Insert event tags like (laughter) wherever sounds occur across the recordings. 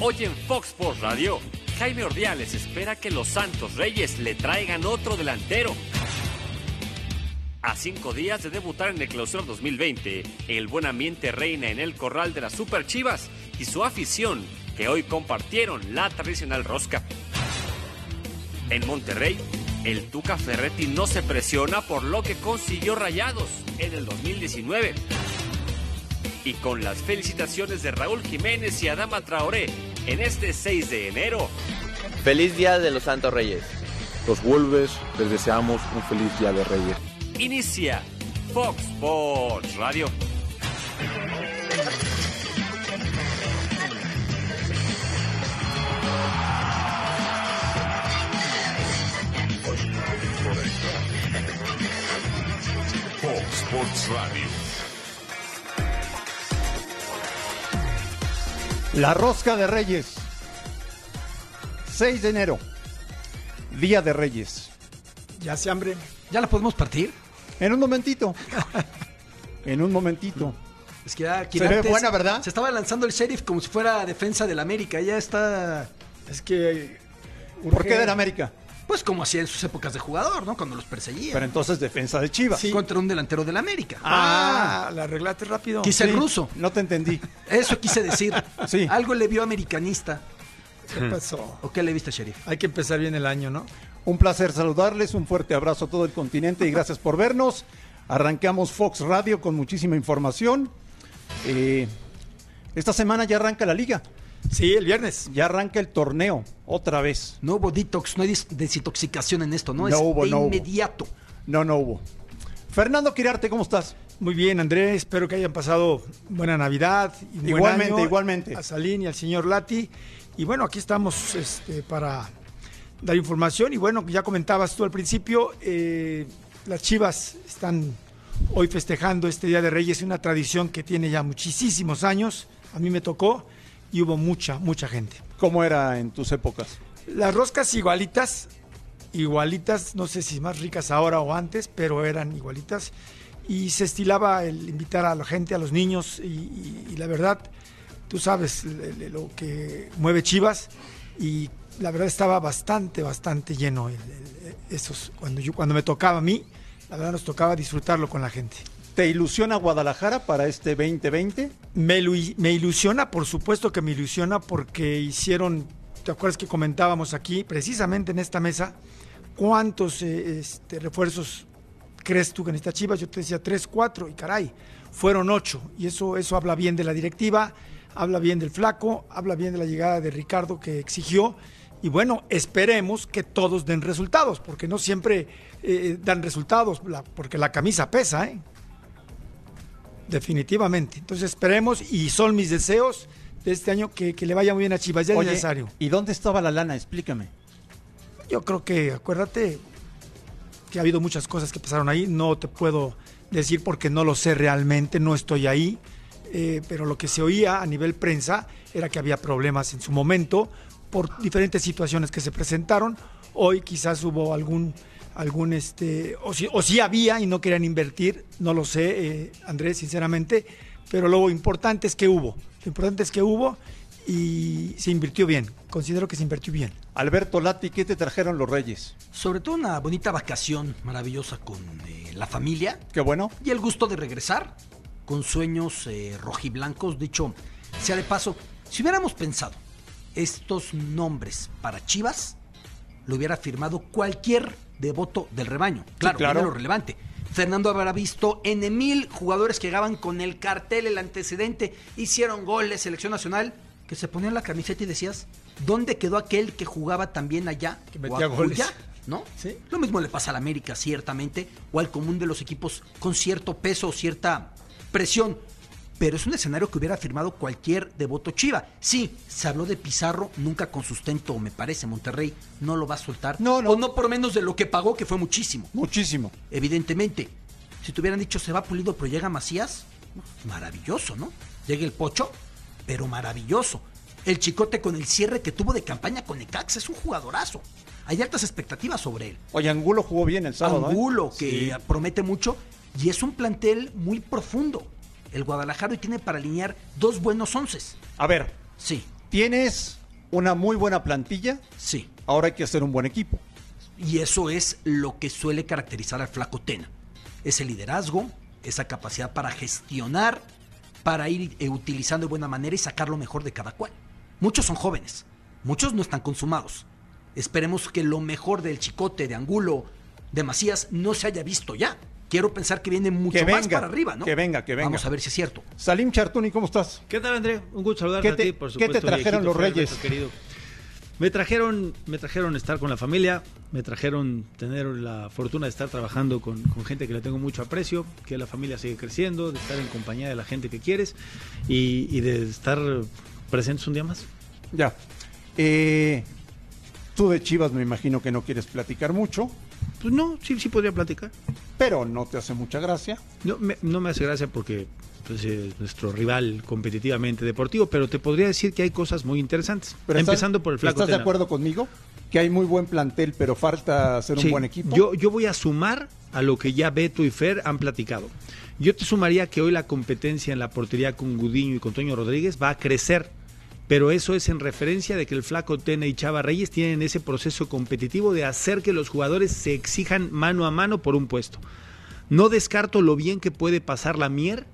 Hoy en Fox Sports Radio, Jaime Ordiales espera que los Santos Reyes le traigan otro delantero. A cinco días de debutar en el Clausura 2020, el buen ambiente reina en el corral de las Super Chivas y su afición, que hoy compartieron la tradicional rosca. En Monterrey, el Tuca Ferretti no se presiona por lo que consiguió Rayados en el 2019. Y con las felicitaciones de Raúl Jiménez y Adama Traoré en este 6 de enero. Feliz Día de los Santos Reyes. Los Wolves les deseamos un feliz Día de Reyes. Inicia Fox Sports Radio. Fox Sports Radio. La rosca de Reyes. 6 de enero. Día de Reyes. Ya se hambre. ¿Ya la podemos partir? En un momentito. en un momentito. Es que ya Se ve buena, ¿verdad? Se estaba lanzando el sheriff como si fuera defensa del América. Ya está. Es que. ¿Por qué del América? Pues como hacía en sus épocas de jugador, ¿no? Cuando los perseguía. Pero entonces defensa de Chivas. Contra un delantero del América. Ah, la arreglaste rápido. Quise el Sí, ruso. No te entendí. Eso quise decir. (laughs) Sí. Algo le vio americanista. ¿Qué pasó? ¿O qué le viste, sheriff? Hay que empezar bien el año, ¿no? Un placer saludarles, un fuerte abrazo a todo el continente y gracias por vernos. Arrancamos Fox Radio con muchísima información. Eh, esta semana ya arranca la liga, Sí, el viernes. ya arranca el torneo, otra vez. No hubo detox, no hay desintoxicación en esto, ¿no? No es hubo, de no hubo. inmediato. No, no hubo. Fernando Quirarte, ¿cómo estás? Muy bien, Andrés. Espero que hayan pasado buena Navidad. Y buen Igualmente, año igualmente. A Salín y al señor Lati. Y bueno, aquí estamos este, para dar información. Y bueno, ya comentabas tú al principio, eh, las Chivas están hoy festejando este Día de Reyes, una tradición que tiene ya muchísimos años. A mí me tocó y hubo mucha, mucha gente. ¿Cómo era en tus épocas? Las roscas igualitas, igualitas, no sé si más ricas ahora o antes, pero eran igualitas. Y se estilaba el invitar a la gente, a los niños, y, y- y la verdad, tú sabes lo que mueve Chivas, y la verdad estaba bastante, bastante lleno. el- el- esos, cuando, yo, cuando me tocaba a mí, la verdad nos tocaba disfrutarlo con la gente. ¿Te ilusiona Guadalajara para este 2020? Me, ilu- me ilusiona, por supuesto que me ilusiona porque hicieron, ¿te acuerdas que comentábamos aquí, precisamente en esta mesa, cuántos eh, este, refuerzos crees tú que necesita Chivas? Yo te decía tres, cuatro, y caray, fueron ocho. Y eso, eso habla bien de la directiva, habla bien del flaco, habla bien de la llegada de Ricardo que exigió. Y bueno, esperemos que todos den resultados, porque no siempre eh, dan resultados, porque la camisa pesa, ¿eh? Definitivamente. Entonces esperemos y son mis deseos de este año que, que le vaya muy bien a Chivas. Ya es necesario. ¿y dónde estaba la lana? Explícame. Yo creo que, acuérdate que ha habido muchas cosas que pasaron ahí. No te puedo decir porque no lo sé realmente, no estoy ahí. eh, pero lo que se oía a nivel prensa era que había problemas en su momento por diferentes situaciones que se presentaron. Hoy quizás hubo algún, algún este, o si, o si había y no querían invertir, no lo sé, eh, Andrés, sinceramente. Pero lo importante es que hubo. Lo importante es que hubo y se invirtió bien. Considero que se invirtió bien. Alberto Lati, ¿qué te trajeron los Reyes? Sobre todo una bonita vacación maravillosa con eh, la familia Qué bueno. y el gusto de regresar con sueños eh, rojiblancos. Dicho sea de paso, si hubiéramos pensado estos nombres para Chivas, lo hubiera firmado cualquier devoto del rebaño. Claro, claro. viene lo relevante. Fernando habrá visto N mil jugadores que llegaban con el cartel, el antecedente, hicieron goles, selección nacional, que se ponían la camiseta y decías, ¿dónde quedó aquel que jugaba también allá? Que metía o goles. ¿No? Sí. Lo mismo le pasa al América, ciertamente, o al común de los equipos con cierto peso o cierta presión. Pero es un escenario que hubiera firmado cualquier devoto Chiva. Sí, se habló de Pizarro, nunca con sustento, me parece. Monterrey no lo va a soltar. No, no. O no por menos de lo que pagó, que fue muchísimo. Muchísimo. Evidentemente. Si te hubieran dicho se va Pulido, pero llega Macías, maravilloso, ¿no? Llega el Pocho, pero maravilloso. El Chicote con el cierre que tuvo de campaña con Necaxa es un jugadorazo. Hay altas expectativas sobre él. Oye, Angulo jugó bien el sábado. ¿eh? Angulo, que Sí. promete mucho, y es un plantel muy profundo. El Guadalajara hoy tiene para alinear dos buenos onces. A ver, Sí. Tienes una muy buena plantilla, Sí. ahora hay que hacer un buen equipo. Y eso es lo que suele caracterizar al flaco Tena. Ese liderazgo, esa capacidad para gestionar, para ir eh, utilizando de buena manera y sacar lo mejor de cada cual. Muchos son jóvenes, muchos no están consumados. Esperemos que lo mejor del Chicote, de Angulo, de Macías no se haya visto ya. Quiero pensar que viene mucho Que más para arriba, ¿no? que venga, que venga. Vamos a ver si es cierto. Salim Chartuni, ¿cómo estás? ¿Qué tal, André? Un gusto saludarte ¿Qué te- a ti, por qué supuesto. te trajeron viejito los Reyes? querido. Me trajeron, me trajeron estar con la familia, me trajeron tener la fortuna de estar trabajando con, con gente que le tengo mucho aprecio, que la familia sigue creciendo, de estar en compañía de la gente que quieres y, y de estar presentes un día más. Ya. Eh, tú de Chivas me imagino que no quieres platicar mucho, Pues no, sí, sí podría platicar. pero no te hace mucha gracia. No me, no me hace gracia porque pues, es nuestro rival competitivamente deportivo, pero te podría decir que hay cosas muy interesantes. Pero estás- Empezando por el flaco. ¿Estás de acuerdo conmigo? Que hay muy buen plantel, pero falta hacer un buen equipo. Yo, yo voy a sumar a lo que ya Beto y Fer han platicado. Yo te sumaría que hoy la competencia en la portería con Gudiño y con Toño Rodríguez va a crecer. Pero eso es en referencia de que el Flaco Tena y Chava Reyes tienen ese proceso competitivo de hacer que los jugadores se exijan mano a mano por un puesto. No descarto lo bien que puede pasar la Mier,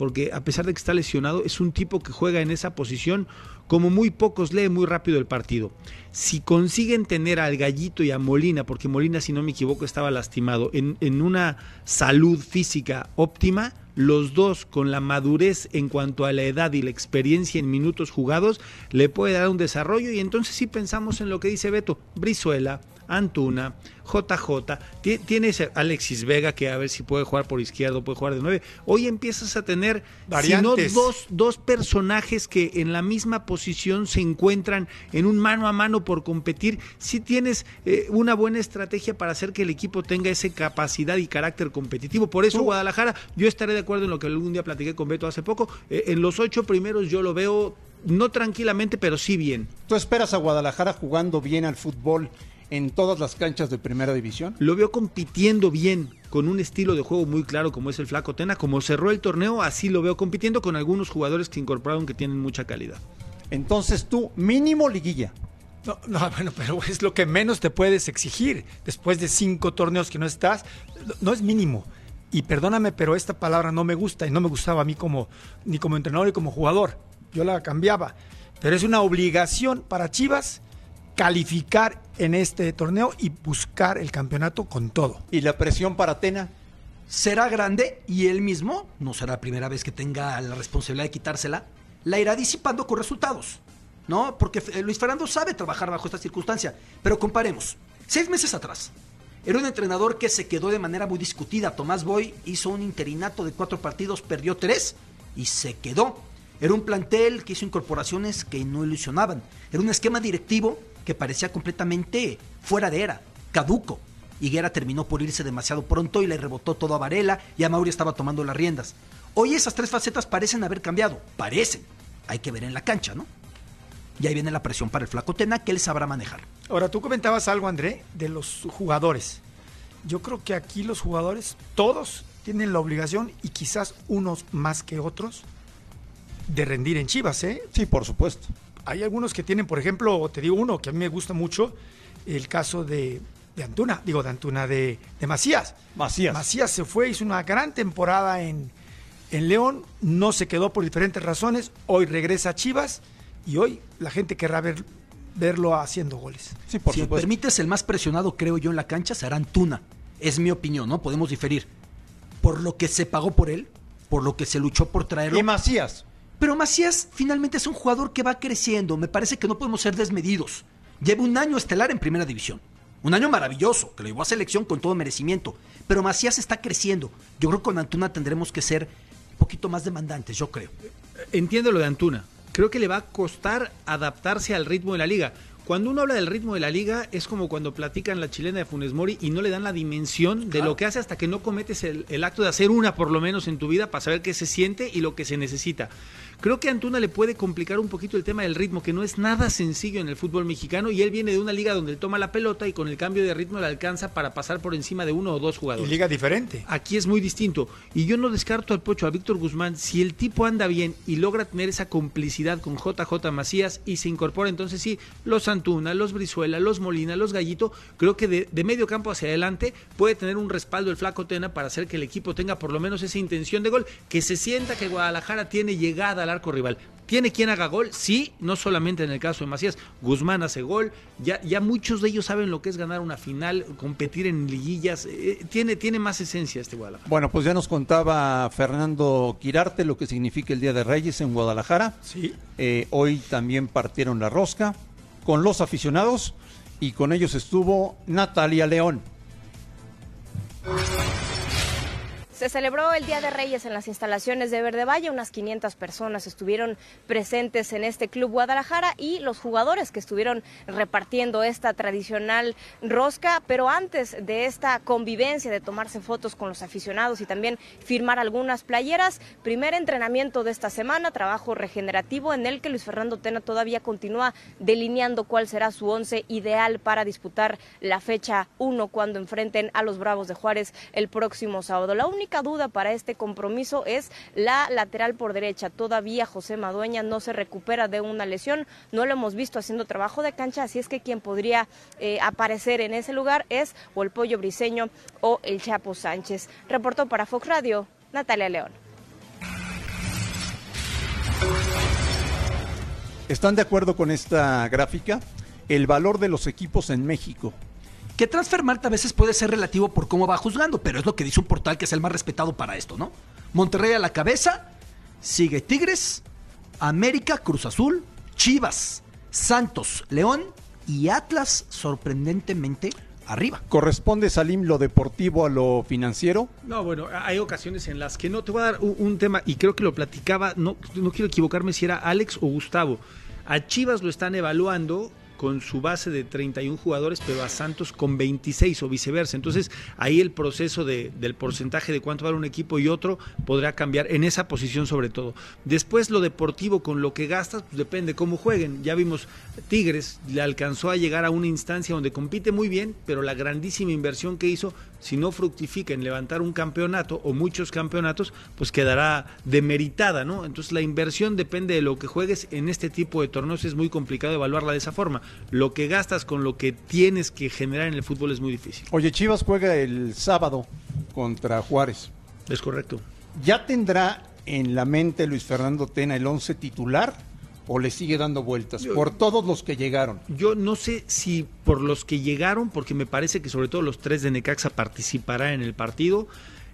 porque a pesar de que está lesionado, es un tipo que juega en esa posición como muy pocos, lee muy rápido el partido. Si consiguen tener al Gallito y a Molina, porque Molina, si no me equivoco, estaba lastimado, en, en una salud física óptima, los dos con la madurez en cuanto a la edad y la experiencia en minutos jugados, le puede dar un desarrollo y entonces sí pensamos en lo que dice Beto, Brizuela, Antuna, JJ, ti- tienes Alexis Vega que a ver si puede jugar por izquierdo, puede jugar de nueve. Hoy empiezas a tener, Variantes. si no dos, dos personajes que en la misma posición se encuentran en un mano a mano por competir, si tienes eh, una buena estrategia para hacer que el equipo tenga esa capacidad y carácter competitivo. Por eso Guadalajara, yo estaré de acuerdo en lo que algún día platiqué con Beto hace poco, eh, en los ocho primeros yo lo veo no tranquilamente, pero sí bien. ¿Tú esperas a Guadalajara jugando bien al fútbol en todas las canchas de primera división? Lo veo compitiendo bien, con un estilo de juego muy claro como es el Flaco Tena. Como cerró el torneo, así lo veo compitiendo con algunos jugadores que incorporaron que tienen mucha calidad. Entonces tú, mínimo liguilla. No, no, (laughs) bueno, pero es lo que menos te puedes exigir. Después de cinco torneos que no estás, no es mínimo. Y perdóname, pero esta palabra no me gusta y no me gustaba a mí como ni como entrenador ni como jugador. Yo la cambiaba. Pero es una obligación para Chivas calificar en este torneo y buscar el campeonato con todo. ¿Y la presión para Tena? será grande y él mismo, no será la primera vez que tenga la responsabilidad de quitársela, la irá disipando con resultados. ¿No? Porque eh, Luis Fernando sabe trabajar bajo esta circunstancia. Pero comparemos. Seis meses atrás, era un entrenador que se quedó de manera muy discutida. Tomás Boy hizo un interinato de cuatro partidos, perdió tres y se quedó. Era un plantel que hizo incorporaciones que no ilusionaban. Era un esquema directivo que parecía completamente fuera de era, caduco. Higuera terminó por irse demasiado pronto y le rebotó todo a Varela y a Mauri estaba tomando las riendas. Hoy esas tres facetas parecen haber cambiado, parecen. Hay que ver en la cancha, ¿no? Y ahí viene la presión para el flaco Tena que él sabrá manejar. Ahora, tú comentabas algo, André, de los jugadores. Yo creo que aquí los jugadores, todos tienen la obligación, y quizás unos más que otros, de rendir en Chivas, ¿eh? Sí, por supuesto. Hay algunos que tienen, por ejemplo, te digo uno que a mí me gusta mucho, el caso de, de Antuna, digo de Antuna, de, de Macías. Macías. Macías se fue, hizo una gran temporada en, en León, no se quedó por diferentes razones, hoy regresa a Chivas y hoy la gente querrá ver, verlo haciendo goles. Sí, por si me supuesto. permites, el más presionado, creo yo, en la cancha será Antuna. Es mi opinión, ¿no? Podemos diferir. Por lo que se pagó por él, por lo que se luchó por traerlo. Y Macías. Pero Macías finalmente es un jugador que va creciendo. Me parece que no podemos ser desmedidos. Lleva un año estelar en primera división. Un año maravilloso, que lo llevó a selección con todo merecimiento. Pero Macías está creciendo. Yo creo que con Antuna tendremos que ser un poquito más demandantes, yo creo. Entiendo lo de Antuna. Creo que le va a costar adaptarse al ritmo de la liga. Cuando uno habla del ritmo de la liga, es como cuando platican la chilena de Funes Mori y no le dan la dimensión de lo que hace hasta que no cometes el, el acto de hacer una por lo menos en tu vida para saber qué se siente y lo que se necesita. Creo que a Antuna le puede complicar un poquito el tema del ritmo, que no es nada sencillo en el fútbol mexicano y él viene de una liga donde él toma la pelota y con el cambio de ritmo le alcanza para pasar por encima de uno o dos Y jugadores. liga diferente. Aquí es muy distinto. Y yo no descarto al Pocho, a Víctor Guzmán, si el tipo anda bien y logra tener esa complicidad con JJ Macías y se incorpora entonces sí, los Antuna, los Brizuela, los Molina, los Gallito, creo que de, de medio campo hacia adelante puede tener un respaldo el flaco Tena para hacer que el equipo tenga por lo menos esa intención de gol, que se sienta que Guadalajara tiene llegada al arco rival. ¿Tiene quien haga gol? Sí, no solamente en el caso de Macías. Guzmán hace gol. Ya, ya muchos de ellos saben lo que es ganar una final, competir en liguillas. Eh, tiene, tiene más esencia este Guadalajara. Bueno, pues ya nos contaba Fernando Quirarte lo que significa el Día de Reyes en Guadalajara. Sí. Eh, hoy también partieron la rosca con los aficionados y con ellos estuvo Natalia León. Se celebró el Día de Reyes en las instalaciones de Verde Valle. Unas 500 personas estuvieron presentes en este club Guadalajara y los jugadores que estuvieron repartiendo esta tradicional rosca. Pero antes de esta convivencia, de tomarse fotos con los aficionados y también firmar algunas playeras, primer entrenamiento de esta semana, trabajo regenerativo en el que Luis Fernando Tena todavía continúa delineando cuál será su once ideal para disputar la fecha 1 cuando enfrenten a los Bravos de Juárez el próximo sábado. La única duda para este compromiso es la lateral por derecha. Todavía José Madueña no se recupera de una lesión, no lo hemos visto haciendo trabajo de cancha, así es que quien podría eh, aparecer en ese lugar es o el Pollo Briseño o el Chapo Sánchez. Reportó para Fox Radio, Natalia León. ¿Están de acuerdo con esta gráfica? El valor de los equipos en México. Que Transfermarkt a veces puede ser relativo por cómo va juzgando, pero es lo que dice un portal que es el más respetado para esto, ¿no? Monterrey a la cabeza, sigue Tigres, América, Cruz Azul, Chivas, Santos, León y Atlas sorprendentemente arriba. ¿Corresponde, Salim, lo deportivo a lo financiero? No, bueno, hay ocasiones en las que no. Te voy a dar un, un tema, y creo que lo platicaba, no, no quiero equivocarme si era Alex o Gustavo. A Chivas lo están evaluando con su base de 31 jugadores, pero a Santos con 26 o viceversa. Entonces, ahí el proceso de, del porcentaje de cuánto vale un equipo y otro podrá cambiar en esa posición sobre todo. Después, lo deportivo con lo que gastas, pues depende cómo jueguen. Ya vimos, Tigres le alcanzó a llegar a una instancia donde compite muy bien, pero la grandísima inversión que hizo, si no fructifica en levantar un campeonato o muchos campeonatos, pues quedará demeritada, ¿no? Entonces, la inversión depende de lo que juegues. En este tipo de torneos es muy complicado evaluarla de esa forma lo que gastas con lo que tienes que generar en el fútbol es muy difícil. Oye, Chivas juega el sábado contra Juárez. Es correcto. ¿Ya tendrá en la mente Luis Fernando Tena el once titular o le sigue dando vueltas Yo- por todos los que llegaron? Yo no sé si por los que llegaron, porque me parece que sobre todo los tres de Necaxa participarán en el partido.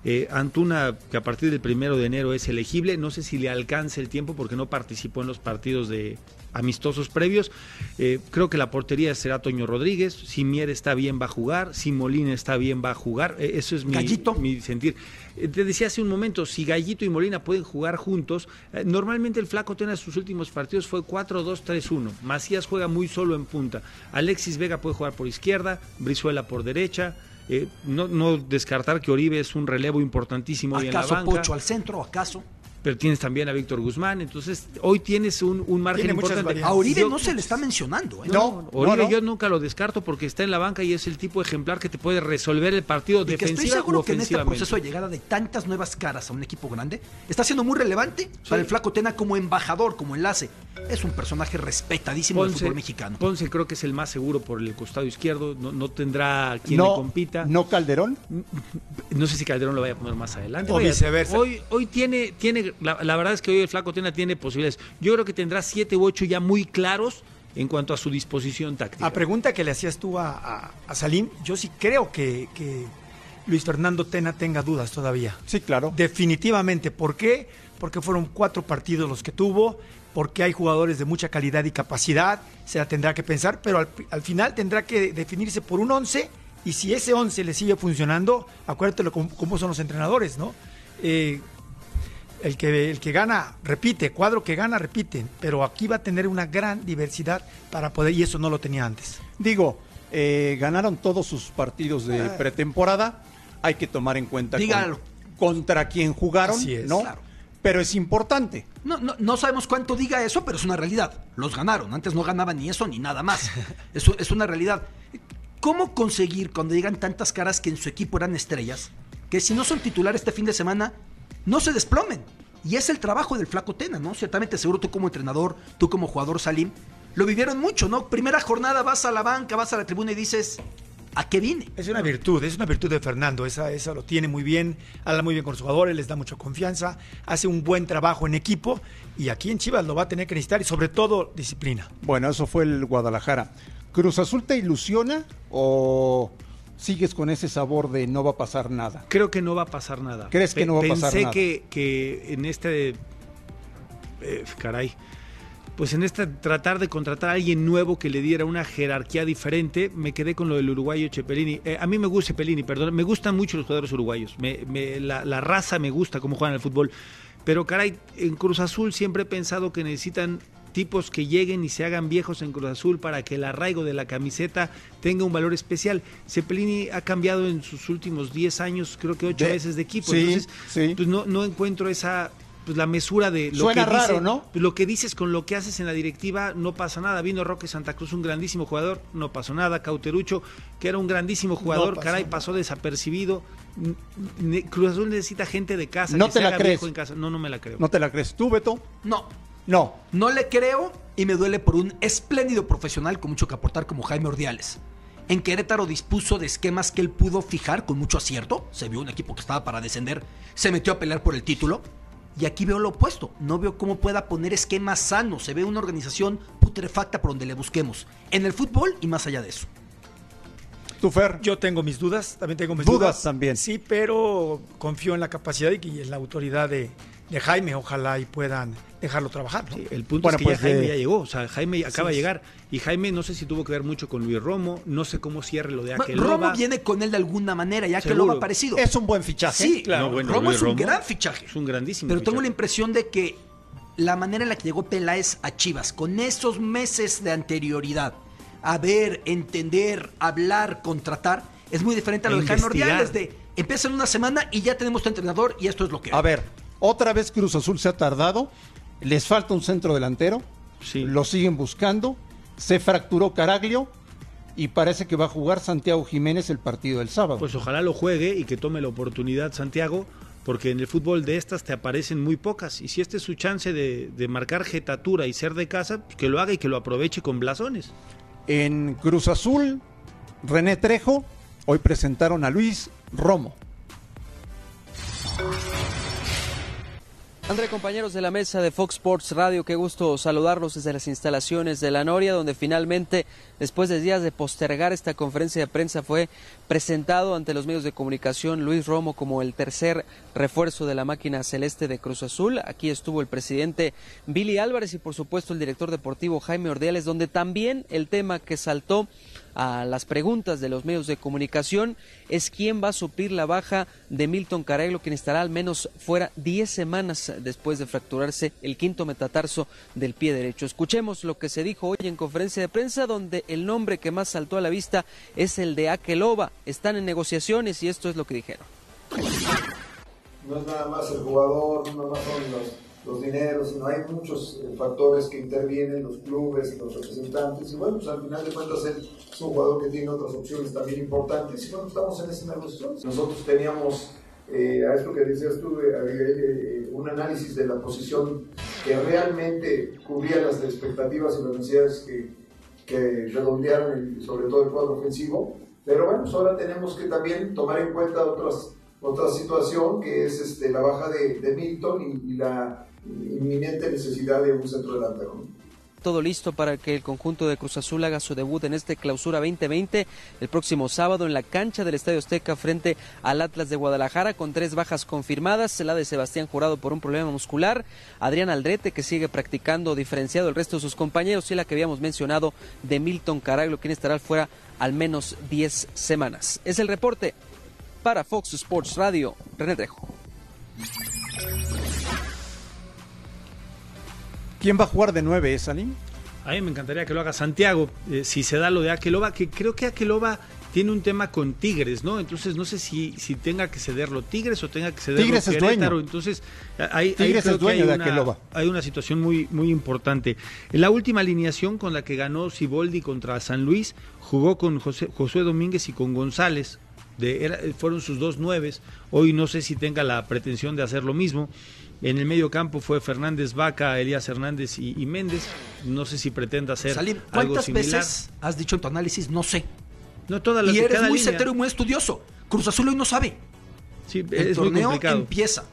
Eh, Antuna, que a partir del primero de enero es elegible, no sé si le alcance el tiempo porque no participó en los partidos de amistosos previos. Eh, creo que la portería será Toño Rodríguez. Si Mier está bien, va a jugar. Si Molina está bien, va a jugar. Eh, eso es mi, Gallito. mi sentir. Eh, te decía hace un momento, si Gallito y Molina pueden jugar juntos, normalmente el Flaco Tena en sus últimos partidos fue 4-2-3-1. Macías juega muy solo en punta. Alexis Vega puede jugar por izquierda, Brizuela por derecha. Eh, no, no descartar que Oribe es un relevo importantísimo hoy en la ¿Acaso banca, Pocho al centro? ¿Acaso? Pero tienes también a Víctor Guzmán, entonces hoy tienes un, un margen importante. A Oribe Yo- no se le está mencionando. ¿eh? No, Oribe no, no. yo nunca lo descarto porque está en la banca y es el tipo ejemplar que te puede resolver el partido Y que estoy seguro que en este proceso de llegada de tantas nuevas caras a un equipo grande, está siendo muy relevante para el Flaco Tena como embajador, como enlace. Es un personaje respetadísimo del fútbol mexicano. Ponce creo que es el más seguro por el costado izquierdo, no, no tendrá quien no, le compita. ¿No Calderón? (laughs) No sé si Calderón lo vaya a poner más adelante. O Vaya, viceversa. Hoy, hoy tiene, tiene la, la verdad es que hoy el Flaco Tena tiene posibilidades. Yo creo que tendrá siete u ocho ya muy claros en cuanto a su disposición táctica. A pregunta que le hacías tú a, a- a Salim, yo sí creo que, que Luis Fernando Tena tenga dudas todavía. Sí, claro. Definitivamente. ¿Por qué? Porque fueron cuatro partidos los que tuvo, porque hay jugadores de mucha calidad y capacidad, se la tendrá que pensar, pero al, al final tendrá que definirse por un once y si ese once le sigue funcionando, acuérdate cómo son los entrenadores, ¿no? Eh, el que, el que gana repite, cuadro que gana repite, pero aquí va a tener una gran diversidad para poder, y eso no lo tenía antes. Digo, eh, ganaron todos sus partidos de Ah. pretemporada. Hay que tomar en cuenta con- Dígalo. contra quién jugaron, Así es, ¿no? claro. Pero es importante. No, no, no sabemos cuánto diga eso, pero es una realidad. Los ganaron. Antes no ganaban ni eso ni nada más. (laughs) Eso es una realidad. ¿Cómo conseguir cuando llegan tantas caras que en su equipo eran estrellas, que si no son titulares este fin de semana, no se desplomen? Y es el trabajo del flaco Tena, ¿no? Ciertamente seguro tú como entrenador, tú como jugador Salim, lo vivieron mucho, ¿no? Primera jornada vas a la banca, vas a la tribuna y dices, ¿a qué vine? Es una virtud, es una virtud de Fernando, esa, esa lo tiene muy bien, habla muy bien con los jugadores, les da mucha confianza, hace un buen trabajo en equipo y aquí en Chivas lo va a tener que necesitar y sobre todo disciplina. Bueno, eso fue el Guadalajara. ¿Cruz Azul te ilusiona o sigues con ese sabor de no va a pasar nada? Creo que no va a pasar nada. ¿Crees que no va a pasar Pensé nada? que, que en este. eh, caray. Pues en este tratar de contratar a alguien nuevo que le diera una jerarquía diferente, me quedé con lo del uruguayo Cepelini. Eh, a mí me gusta Cepelini, perdón. Me gustan mucho los jugadores uruguayos. Me- me- la, la raza me gusta cómo juegan al fútbol. Pero caray, en Cruz Azul siempre he pensado que necesitan tipos que lleguen y se hagan viejos en Cruz Azul para que el arraigo de la camiseta tenga un valor especial. Cepelini ha cambiado en sus últimos 10 años, creo que 8 De- veces de equipo. sí, Entonces, sí. pues no, no encuentro esa pues la mesura de lo Suena que dice- raro, ¿no? Lo que dices con lo que haces en la directiva no pasa nada. Vino Roque Santa Cruz, un grandísimo jugador, no pasó nada. Cauterucho, que era un grandísimo jugador, pasó caray, nada. pasó desapercibido. Cruz Azul necesita gente de casa. ¿No que te se la haga crees? viejo en casa. No, no me la creo. ¿No te la crees tú, Beto? No, No. No le creo y me duele por un espléndido profesional con mucho que aportar como Jaime Ordiales. En Querétaro dispuso de esquemas que él pudo fijar con mucho acierto. Se vio un equipo que estaba para descender, se metió a pelear por el título. Y aquí veo lo opuesto. No veo cómo pueda poner esquemas sanos. Se ve una organización putrefacta por donde le busquemos. En el fútbol y más allá de eso. ¿Tú, Fer? Yo tengo mis dudas, también tengo mis Dudas dudas. también. Sí, pero confío en la capacidad y y en la autoridad de, de Jaime, ojalá y puedan dejarlo trabajar. ¿no? Sí, el punto Bueno, es que pues, ya Jaime eh, ya llegó, o sea, Jaime acaba de llegar y Jaime no sé si tuvo que ver mucho con Luis Romo, no sé cómo cierre lo de Bueno, Aqueloba. Romo viene con él de alguna manera, ya que lo ha parecido. Es un buen fichaje. Sí, No, bueno, Romo Luis es un Romo gran fichaje. Es un grandísimo. Pero tengo la impresión de que la manera en la que llegó Peláez a Chivas, con esos meses de anterioridad, a ver, entender, hablar, contratar, es muy diferente a lo E de Jaime investigar. Ordiales de empieza en una semana y ya tenemos tu entrenador y esto es lo que A ver, otra vez Cruz Azul se ha tardado. Les falta un centro delantero. Sí. Lo siguen buscando. Se fracturó Caraglio. Y parece que va a jugar Santiago Jiménez el partido del sábado. Pues ojalá lo juegue y que tome la oportunidad Santiago, porque en el fútbol de estas te aparecen muy pocas. Y si este es su chance de, de marcar jetatura y ser de casa, pues que lo haga y que lo aproveche con blasones. En Cruz Azul, René Trejo. Hoy presentaron a Luis Romo. André, compañeros de la mesa de Fox Sports Radio, qué gusto saludarlos desde las instalaciones de la Noria, donde finalmente, después de días de postergar esta conferencia de prensa, fue presentado ante los medios de comunicación Luis Romo como el tercer refuerzo de la máquina celeste de Cruz Azul. Aquí estuvo el presidente Billy Álvarez y, por supuesto, el director deportivo Jaime Ordiales, donde también el tema que saltó a las preguntas de los medios de comunicación es quién va a suplir la baja de Milton Caraglio, quien estará al menos fuera 10 semanas después de fracturarse el quinto metatarso del pie derecho. Escuchemos lo que se dijo hoy en conferencia de prensa, donde el nombre que más saltó a la vista es el de Akeloba. Están en negociaciones y esto es lo que dijeron. no es nada más el jugador, no más son los, los dineros, sino hay muchos eh, factores que intervienen, los clubes, los representantes, y bueno, pues al final de cuentas él es un jugador que tiene otras opciones también importantes, y bueno, estamos en esa negociación. Nosotros teníamos, eh, a esto que decías tú, eh, eh, un análisis de la posición que realmente cubría las expectativas y las necesidades que, que redondearon el- sobre todo el cuadro ofensivo, pero bueno, pues ahora tenemos que también tomar en cuenta otras otra situación que es este, la baja de, de Milton y, la inminente necesidad de un centro delantero. Todo listo para que el conjunto de Cruz Azul haga su debut en este clausura 2020 el próximo sábado en la cancha del Estadio Azteca frente al Atlas de Guadalajara con tres bajas confirmadas, la de Sebastián Jurado por un problema muscular, Adrián Aldrete que sigue practicando diferenciado el resto de sus compañeros y la que habíamos mencionado de Milton Caraglio quien estará fuera al menos 10 semanas. Es el reporte para Fox Sports Radio, René Trejo. ¿Quién va a jugar de nueve, Salim? A mí me encantaría que lo haga Santiago, eh, si se da lo de Akeloba, que creo que Akeloba tiene un tema con Tigres, ¿no? Entonces no sé si, si tenga que cederlo Tigres o tenga que cederlo Tigres es dueño. Entonces, ahí Tigres creo es que dueño hay de una-. Hay una situación muy, muy importante. En la última alineación con la que ganó Siboldi contra San Luis, jugó con José, Josué Domínguez y con González. De, era- fueron sus dos nueves. Hoy no sé si tenga la pretensión de hacer lo mismo. En el medio campo fue Fernández Vaca, Elías Hernández y, y Méndez. No sé si pretenda hacer Salim, algo ¿cuántas similar. veces has dicho en tu análisis no sé? No todas las Y eres cada muy línea. certero y muy estudioso. Cruz Azul hoy no sabe. Sí, El es torneo empieza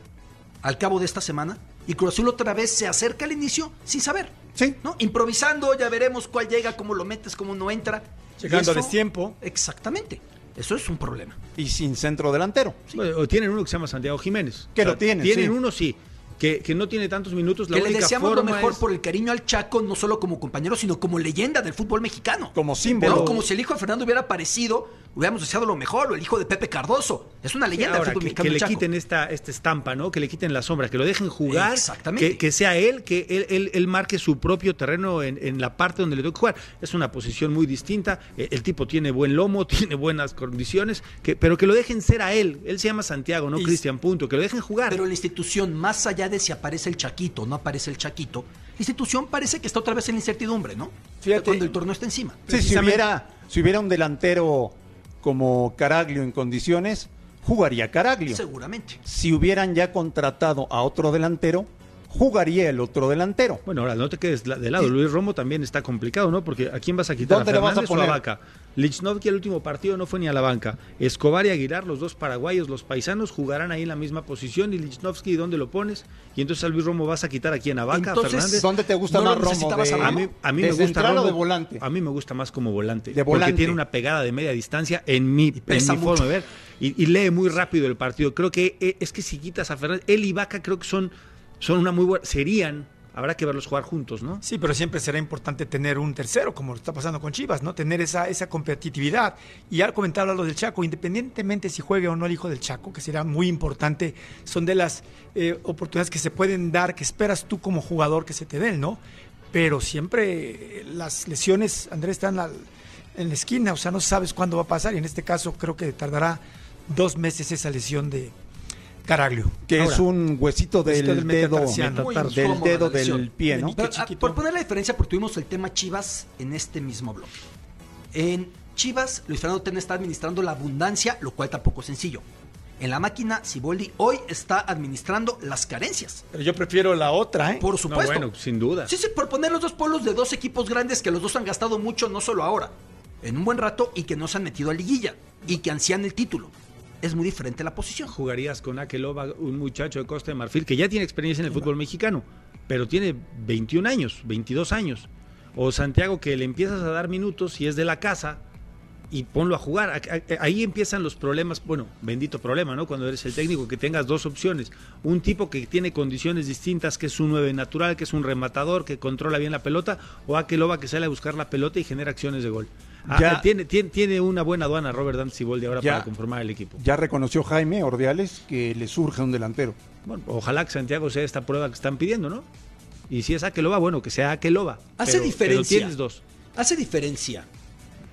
al cabo de esta semana y Cruz Azul otra vez se acerca al inicio sin saber. Sí. ¿no? Improvisando, ya veremos cuál llega, cómo lo metes, cómo no entra. Llegando a destiempo. Exactamente. Eso es un problema. Y sin centro delantero. Bueno, O tienen uno que se llama Santiago Jiménez. Que lo tienen, Tienen sí. uno, sí. Que, que no tiene tantos minutos. La que le única deseamos lo mejor es- por el cariño al Chaco, no solo como compañero, sino como leyenda del fútbol mexicano. Como símbolo. Como si el hijo de Fernando hubiera aparecido, hubiéramos deseado lo mejor, o el hijo de Pepe Cardoso. Es una Sí, leyenda del fútbol que, mexicano. que el le Chaco. quiten esta, esta estampa, ¿no? Que le quiten la sombra, que lo dejen jugar. Exactamente. Que, que sea él, que él, él- él marque su propio terreno en, en la parte donde le toque jugar. Es una posición muy distinta. Eh, El tipo tiene buen lomo, (laughs) tiene buenas condiciones, que, pero que lo dejen ser a él. Él se llama Santiago, no Cristian Punto. Que lo dejen jugar. Pero la institución, más allá de si aparece el Chaquito o no aparece el Chaquito, la institución parece que está otra vez en la incertidumbre, ¿no? Fíjate. Cuando el torneo está encima. Sí, si hubiera, si hubiera un delantero como Caraglio en condiciones, jugaría Caraglio. Seguramente. Si hubieran ya contratado a otro delantero, jugaría el otro delantero. Bueno, ahora no te quedes de lado. Luis Romo también está complicado, ¿no? Porque ¿a quién vas a quitar? ¿Dónde ¿A le vas a Fernández o a poner? Vaca? Lichnowsky el último partido no fue ni a la banca. Escobar y Aguilar, los dos paraguayos, los paisanos, jugarán ahí en la misma posición. Y Lichnowsky, ¿dónde lo pones? Y entonces a Luis Romo vas a quitar aquí en a Vaca, a Entonces, Fernández. ¿Dónde te gusta ¿No más Romo? De- a mí, a mí ¿De me gusta Romo. de volante? A mí me gusta más como volante. De Porque volante. tiene una pegada de media distancia en mi, en mi forma de ver. Y, y lee muy rápido el partido. Creo que eh, es que si quitas a Fernández, él y Vaca creo que son, son una muy buena. Serían, habrá que verlos jugar juntos, ¿no? Sí, pero siempre será importante tener un tercero, como está pasando con Chivas, ¿no? Tener esa, esa competitividad. Y ya comentaba lo del Chaco, independientemente si juegue o no el hijo del Chaco, que será muy importante, son de las eh, oportunidades que se pueden dar, que esperas tú como jugador que se te den, ¿no? Pero siempre eh, las lesiones, Andrés, están al- en la esquina, o sea, no sabes cuándo va a pasar, y en este caso creo que tardará dos meses esa lesión de Caraglio. que Ahora, es un huesito del, del dedo, del dedo del pie, ¿no? Pero, Qué ah, por poner la diferencia, porque tuvimos el tema Chivas en este mismo bloque. En Chivas, Luis Fernando Tena está administrando la abundancia, lo cual tampoco es sencillo. En la máquina, Siboldi hoy está administrando las carencias. Pero yo prefiero la otra, ¿eh? Por No, supuesto. bueno, sin duda. Sí, sí, por poner los dos polos de dos equipos grandes que los dos han gastado mucho, no solo ahora, en un buen rato y que no se han metido a liguilla y que ansían el título. Es muy diferente la posición. jugarías con Akeloba, un muchacho de Costa de Marfil que ya tiene experiencia en el fútbol mexicano, pero tiene 21 años, 22 años. O Santiago que le empiezas a dar minutos y es de la casa y ponlo a jugar. Ahí empiezan los problemas, bueno, bendito problema, ¿no? Cuando eres el técnico que tengas dos opciones. Un tipo que tiene condiciones distintas, que es un 9 natural, que es un rematador, que controla bien la pelota, o Akeloba que sale a buscar la pelota y genera acciones de gol. Ah, Ya- eh, tiene, tiene, tiene una buena aduana Robert Dante Siboldi ahora Ya- para conformar el equipo. Ya reconoció Jaime Ordiales que le surge un delantero. Bueno, ojalá que Santiago sea esta prueba que están pidiendo, ¿no? Y si es Akeloba, bueno, que sea Akeloba. Hace Pero- diferencia. Pero tienes dos. Hace diferencia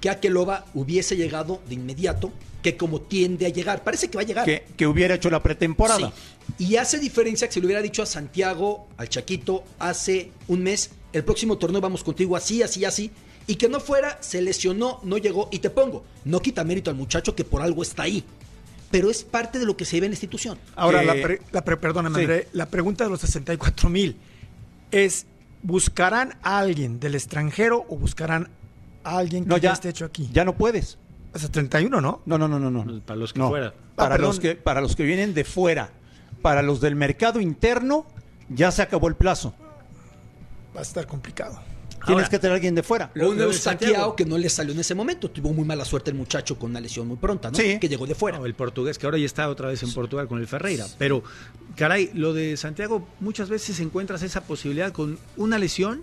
que Akeloba hubiese llegado de inmediato que como tiende a llegar. Parece que va a llegar. Que, que hubiera hecho la pretemporada. Sí. Y hace diferencia que se le hubiera dicho a Santiago, al Chaquito, hace un mes, el próximo torneo vamos contigo así, así, así. Y que no fuera, se lesionó, no llegó. Y te pongo, no quita mérito al muchacho que por algo está ahí. Pero es parte de lo que se ve en la institución. Ahora, la, pre- la pre- perdóname, Sí. André, la pregunta de los 64 mil es, ¿buscarán a alguien del extranjero o buscarán a alguien que No, ya, ya, esté hecho aquí? ya no puedes. Hasta 31, ¿no? No, no, no, no, no. Para los que No. fuera. Para, Ah, los perdón. que, para los que vienen de fuera. Para los del mercado interno, ya se acabó el plazo. Va a estar complicado. Tienes Ahora- que tener a alguien de fuera. Lo Santiago. Santiago que no le salió en ese momento. Tuvo muy mala suerte el muchacho con una lesión muy pronta, ¿no? Sí. Que llegó de fuera. No, el portugués, que ahora ya está otra vez en Portugal con el Ferreira. Pero, caray, lo de Santiago, muchas veces encuentras esa posibilidad con una lesión.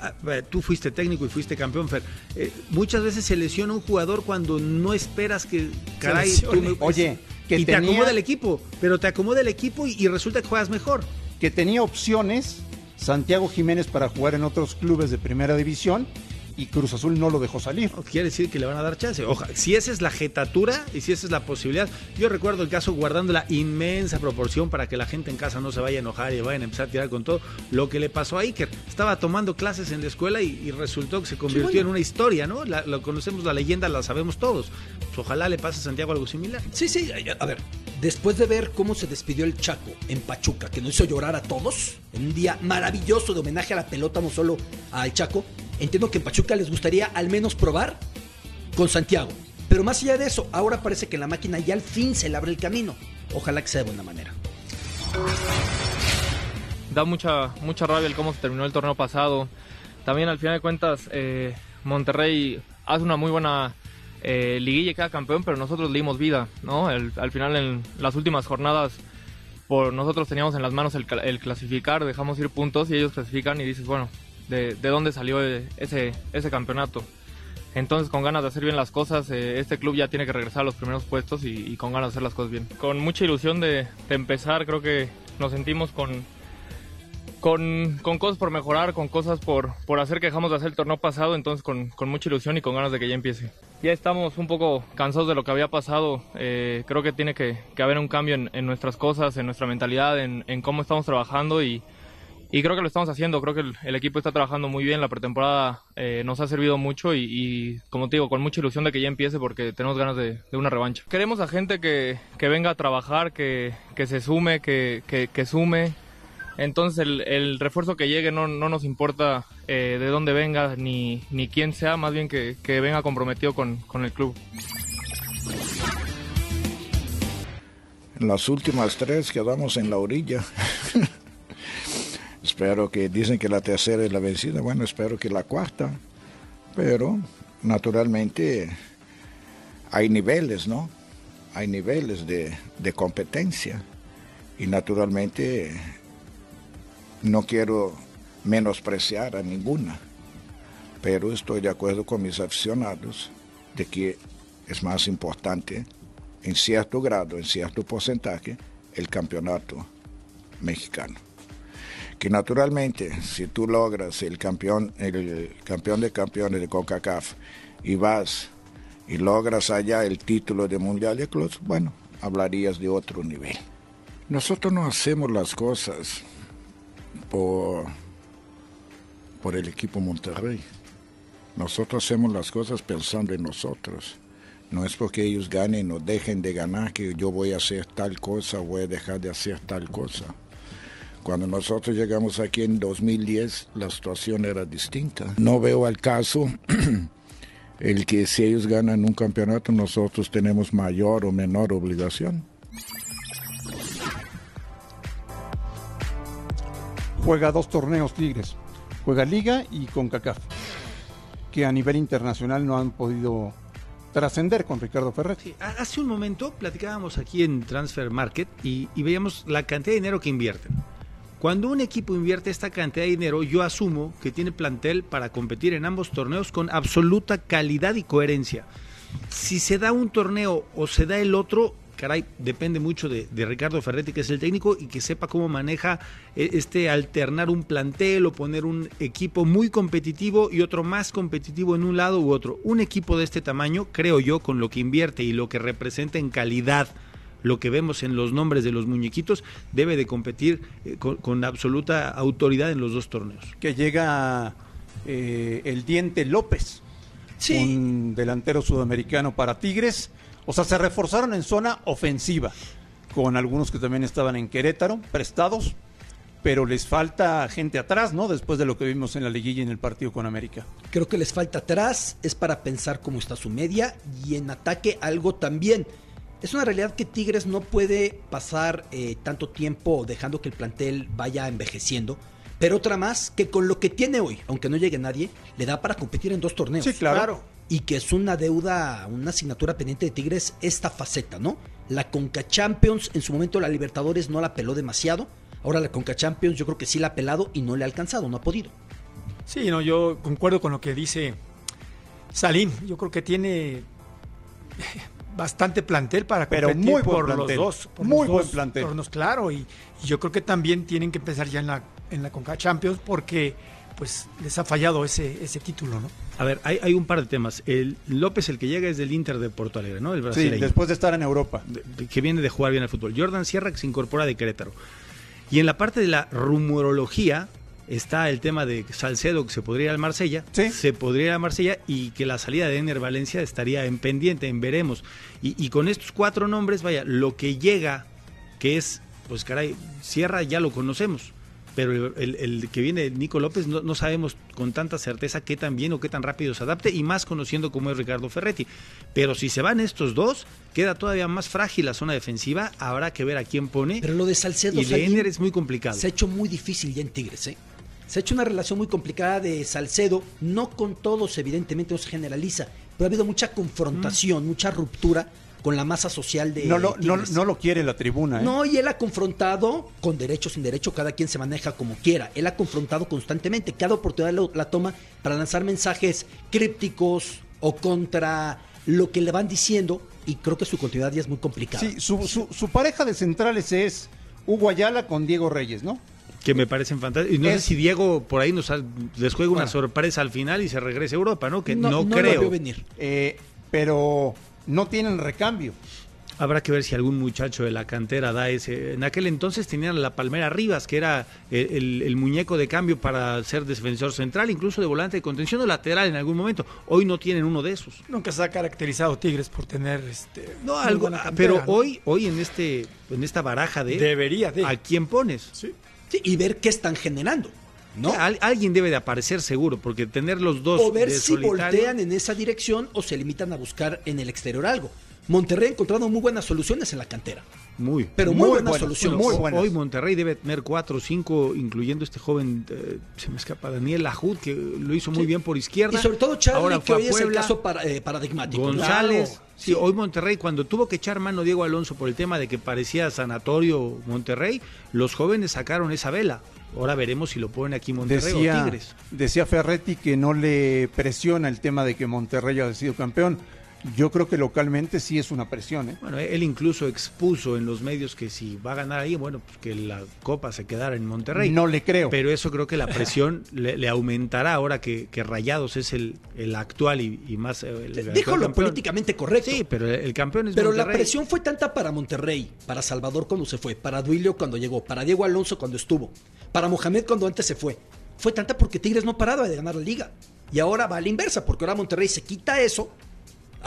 Ah, eh, Tú fuiste técnico y fuiste campeón, Fer. Eh, muchas veces se lesiona un jugador cuando no esperas que, caray, tú lesione. me- Oye, que y te acomoda el equipo, pero te acomoda el equipo y, y resulta que juegas mejor. Que tenía opciones Santiago Jiménez para jugar en otros clubes de primera división y Cruz Azul no lo dejó salir. Quiere decir que le van a dar chance. Oja, si esa es la jetatura y si esa es la posibilidad. Yo recuerdo el caso guardando la inmensa proporción para que la gente en casa no se vaya a enojar y vayan a empezar a tirar con todo. Lo que le pasó a Iker. Estaba tomando clases en la escuela y, y resultó que se convirtió Sí, bueno. en una historia, ¿no? La, lo conocemos, la leyenda la sabemos todos. Pues ojalá le pase a Santiago algo similar. Sí, sí, a ver, después de ver cómo se despidió el Chaco en Pachuca, que nos hizo llorar a todos, en un día maravilloso de homenaje a la pelota, no solo al Chaco, entiendo que en Pachuca les gustaría al menos probar con Santiago. Pero más allá de eso, ahora parece que la máquina ya al fin se le abre el camino. Ojalá que sea de buena manera. da mucha mucha rabia el cómo se terminó el torneo pasado. También al final de cuentas eh, Monterrey hace una muy buena eh, liguilla y queda campeón, pero nosotros le dimos vida, ¿no? Al final en las últimas jornadas por nosotros teníamos en las manos el, el clasificar, dejamos ir puntos y ellos clasifican y dices, bueno, ¿de, de dónde salió eh, ese, ese campeonato? Entonces, con ganas de hacer bien las cosas, eh, este club ya tiene que regresar a los primeros puestos y, con ganas de hacer las cosas bien. Con mucha ilusión de, empezar, creo que nos sentimos con, con, con cosas por mejorar, con cosas por, por hacer que dejamos de hacer el torneo pasado, entonces con, con mucha ilusión y con ganas de que ya empiece. Ya estamos un poco cansados de lo que había pasado, eh, creo que tiene que, haber un cambio en, en nuestras cosas, en nuestra mentalidad, en, en cómo estamos trabajando y, y creo que lo estamos haciendo, creo que el, equipo está trabajando muy bien, la pretemporada eh, nos ha servido mucho y, como te digo, con mucha ilusión de que ya empiece porque tenemos ganas de, una revancha. Queremos a gente que, venga a trabajar, que, se sume, que, sume. Entonces el, refuerzo que llegue no, no nos importa eh, de dónde venga ni, quién sea, más bien que, que venga comprometido con, con el club. En las últimas tres quedamos en la orilla. (laughs) espero que dicen que la tercera es la vencida. Bueno, espero que la cuarta. Pero naturalmente hay niveles, ¿no? Hay niveles de, competencia. Y naturalmente no quiero menospreciar a ninguna. Pero estoy de acuerdo con mis aficionados de que es más importante en cierto grado, en cierto porcentaje, el campeonato mexicano. Que naturalmente, si tú logras el campeón, el campeón de campeones de CONCACAF y vas y logras allá el título de Mundial de Clubes, bueno, hablarías de otro nivel. Nosotros no hacemos las cosas por, por el equipo Monterrey. Nosotros hacemos las cosas pensando en nosotros. No es porque ellos ganen o dejen de ganar que yo voy a hacer tal cosa o voy a dejar de hacer tal cosa. Cuando nosotros llegamos aquí en 2010, la situación era distinta. No veo al caso (clears throat) el que si ellos ganan un campeonato, nosotros tenemos mayor o menor obligación. Juega dos torneos Tigres. Juega Liga y CONCACAF. Que a nivel internacional no han podido trascender con Ricardo Ferrer. Hace un momento platicábamos aquí en Transfer Market y, y veíamos la cantidad de dinero que invierten. Cuando un equipo invierte esta cantidad de dinero, yo asumo que tiene plantel para competir en ambos torneos con absoluta calidad y coherencia. Si se da un torneo o se da el otro, caray, depende mucho de, de Ricardo Ferretti, que es el técnico, y que sepa cómo maneja eh, este alternar un plantel o poner un equipo muy competitivo y otro más competitivo en un lado u otro. Un equipo de este tamaño, creo yo, con lo que invierte y lo que representa en calidad lo que vemos en los nombres de los muñequitos, debe de competir eh, con, con absoluta autoridad en los dos torneos. Que llega eh, el Diente López, un delantero sudamericano para Tigres. O sea, se reforzaron en zona ofensiva, con algunos que también estaban en Querétaro, prestados, pero les falta gente atrás, ¿no? Después de lo que vimos en la liguilla y en el partido con América. Creo que les falta atrás, es para pensar cómo está su media y en ataque algo también. Es una realidad que Tigres no puede pasar eh, tanto tiempo dejando que el plantel vaya envejeciendo. Pero otra más, que con lo que tiene hoy, aunque no llegue nadie, le da para competir en dos torneos. Sí, claro. Y que es una deuda, una asignatura pendiente de Tigres esta faceta, ¿no? La Conca Champions, en su momento la Libertadores no la peló demasiado. Ahora la Conca Champions yo creo que sí la ha pelado y no le ha alcanzado, no ha podido. Sí, no, yo concuerdo con lo que dice Salín. Yo creo que tiene bastante plantel para Pero competir muy por plantel. los dos. por Muy los buen dos plantel. torneos, claro, y, y yo creo que también tienen que empezar ya en la, en la Conca Champions porque pues les ha fallado ese, ese título, ¿no? A ver, hay, hay un par de temas. El López, el que llega es del Inter de Porto Alegre, ¿no? El Sí, brasileño. después de estar en Europa. de- de- que viene de jugar bien al fútbol. Jordan Sierra que se incorpora de Querétaro. Y en la parte de la rumorología está el tema de Salcedo que se podría ir al Marsella, Sí. se podría ir a Marsella y que la salida de Ener Valencia estaría en pendiente, en veremos. Y, y con estos cuatro nombres, vaya, lo que llega, que es, pues caray, Sierra ya lo conocemos. Pero el, el- el que viene, Nico López, no, no sabemos con tanta certeza qué tan bien o qué tan rápido se adapte, y más conociendo cómo es Ricardo Ferretti. Pero si se van estos dos, queda todavía más frágil la zona defensiva. Habrá que ver a quién pone. Pero lo de Salcedo y de Ener es muy complicado. se ha hecho muy difícil ya en Tigres, ¿eh? Se ha hecho una relación muy complicada de Salcedo, no con todos, evidentemente no se generaliza, pero ha habido mucha confrontación, mucha ruptura con la masa social de No lo, no, Tigres. no lo quiere la tribuna. ¿eh? No, y él ha confrontado con derecho, sin derecho, cada quien se maneja como quiera. Él ha confrontado constantemente, cada oportunidad lo- la toma para lanzar mensajes crípticos o contra lo que le van diciendo, y creo que su continuidad ya es muy complicada. Sí, su, su, su pareja de centrales es Hugo Ayala con Diego Reyes, ¿no? Que me parecen fantásticos. Y no Es- sé si Diego por ahí nos ha- les juega una Bueno. sorpresa al final y se regrese a Europa, ¿no? Que no, no, no lo creo. veo venir. Eh, pero no tienen recambio. Habrá que ver si algún muchacho de la cantera da ese. En aquel entonces tenían la Palmera Rivas, que era el, el- el muñeco de cambio para ser defensor central, incluso de volante de contención o lateral en algún momento. Hoy no tienen uno de esos. Nunca se ha caracterizado Tigres por tener este No, algo, ah, cantera, pero ¿no? hoy, hoy en este, en esta baraja de debería de. a quién pones. Sí. Sí, y ver qué están generando, ¿no? Al- alguien debe de aparecer seguro, porque tener los dos o ver de si solitario- voltean en esa dirección o se limitan a buscar en el exterior algo. Monterrey ha encontrado muy buenas soluciones en la cantera. Muy, Pero muy buenas soluciones. muy Hoy- buenas. Hoy Monterrey debe tener cuatro o cinco, incluyendo este joven, eh, se me escapa, Daniel Lajud, que lo hizo muy bien por izquierda. Y sobre todo Charlie, Ahora que hoy es el caso para- eh, paradigmático. González. Claro. Sí, hoy Monterrey, cuando tuvo que echar mano Diego Alonso por el tema de que parecía sanatorio Monterrey, los jóvenes sacaron esa vela. Ahora veremos si lo ponen aquí Monterrey o Tigres. decía Ferretti que no le presiona el tema de que Monterrey haya sido campeón. Yo creo que localmente sí es una presión. ¿eh? Bueno, él incluso expuso en los medios que si va a ganar ahí, bueno, pues que la copa se quedara en Monterrey. No le creo. Pero eso creo que la presión (laughs) le, le aumentará ahora que, que Rayados es el, el actual y, y más. eh, lo políticamente correcto. Sí, pero el campeón es Pero la presión fue tanta para Monterrey, para Salvador cuando se fue, para Duilio cuando llegó, para Diego Alonso cuando estuvo, para Mohamed cuando antes se fue. Fue tanta porque Tigres no paraba de ganar la liga. Y ahora va a la inversa, porque ahora Monterrey se quita eso,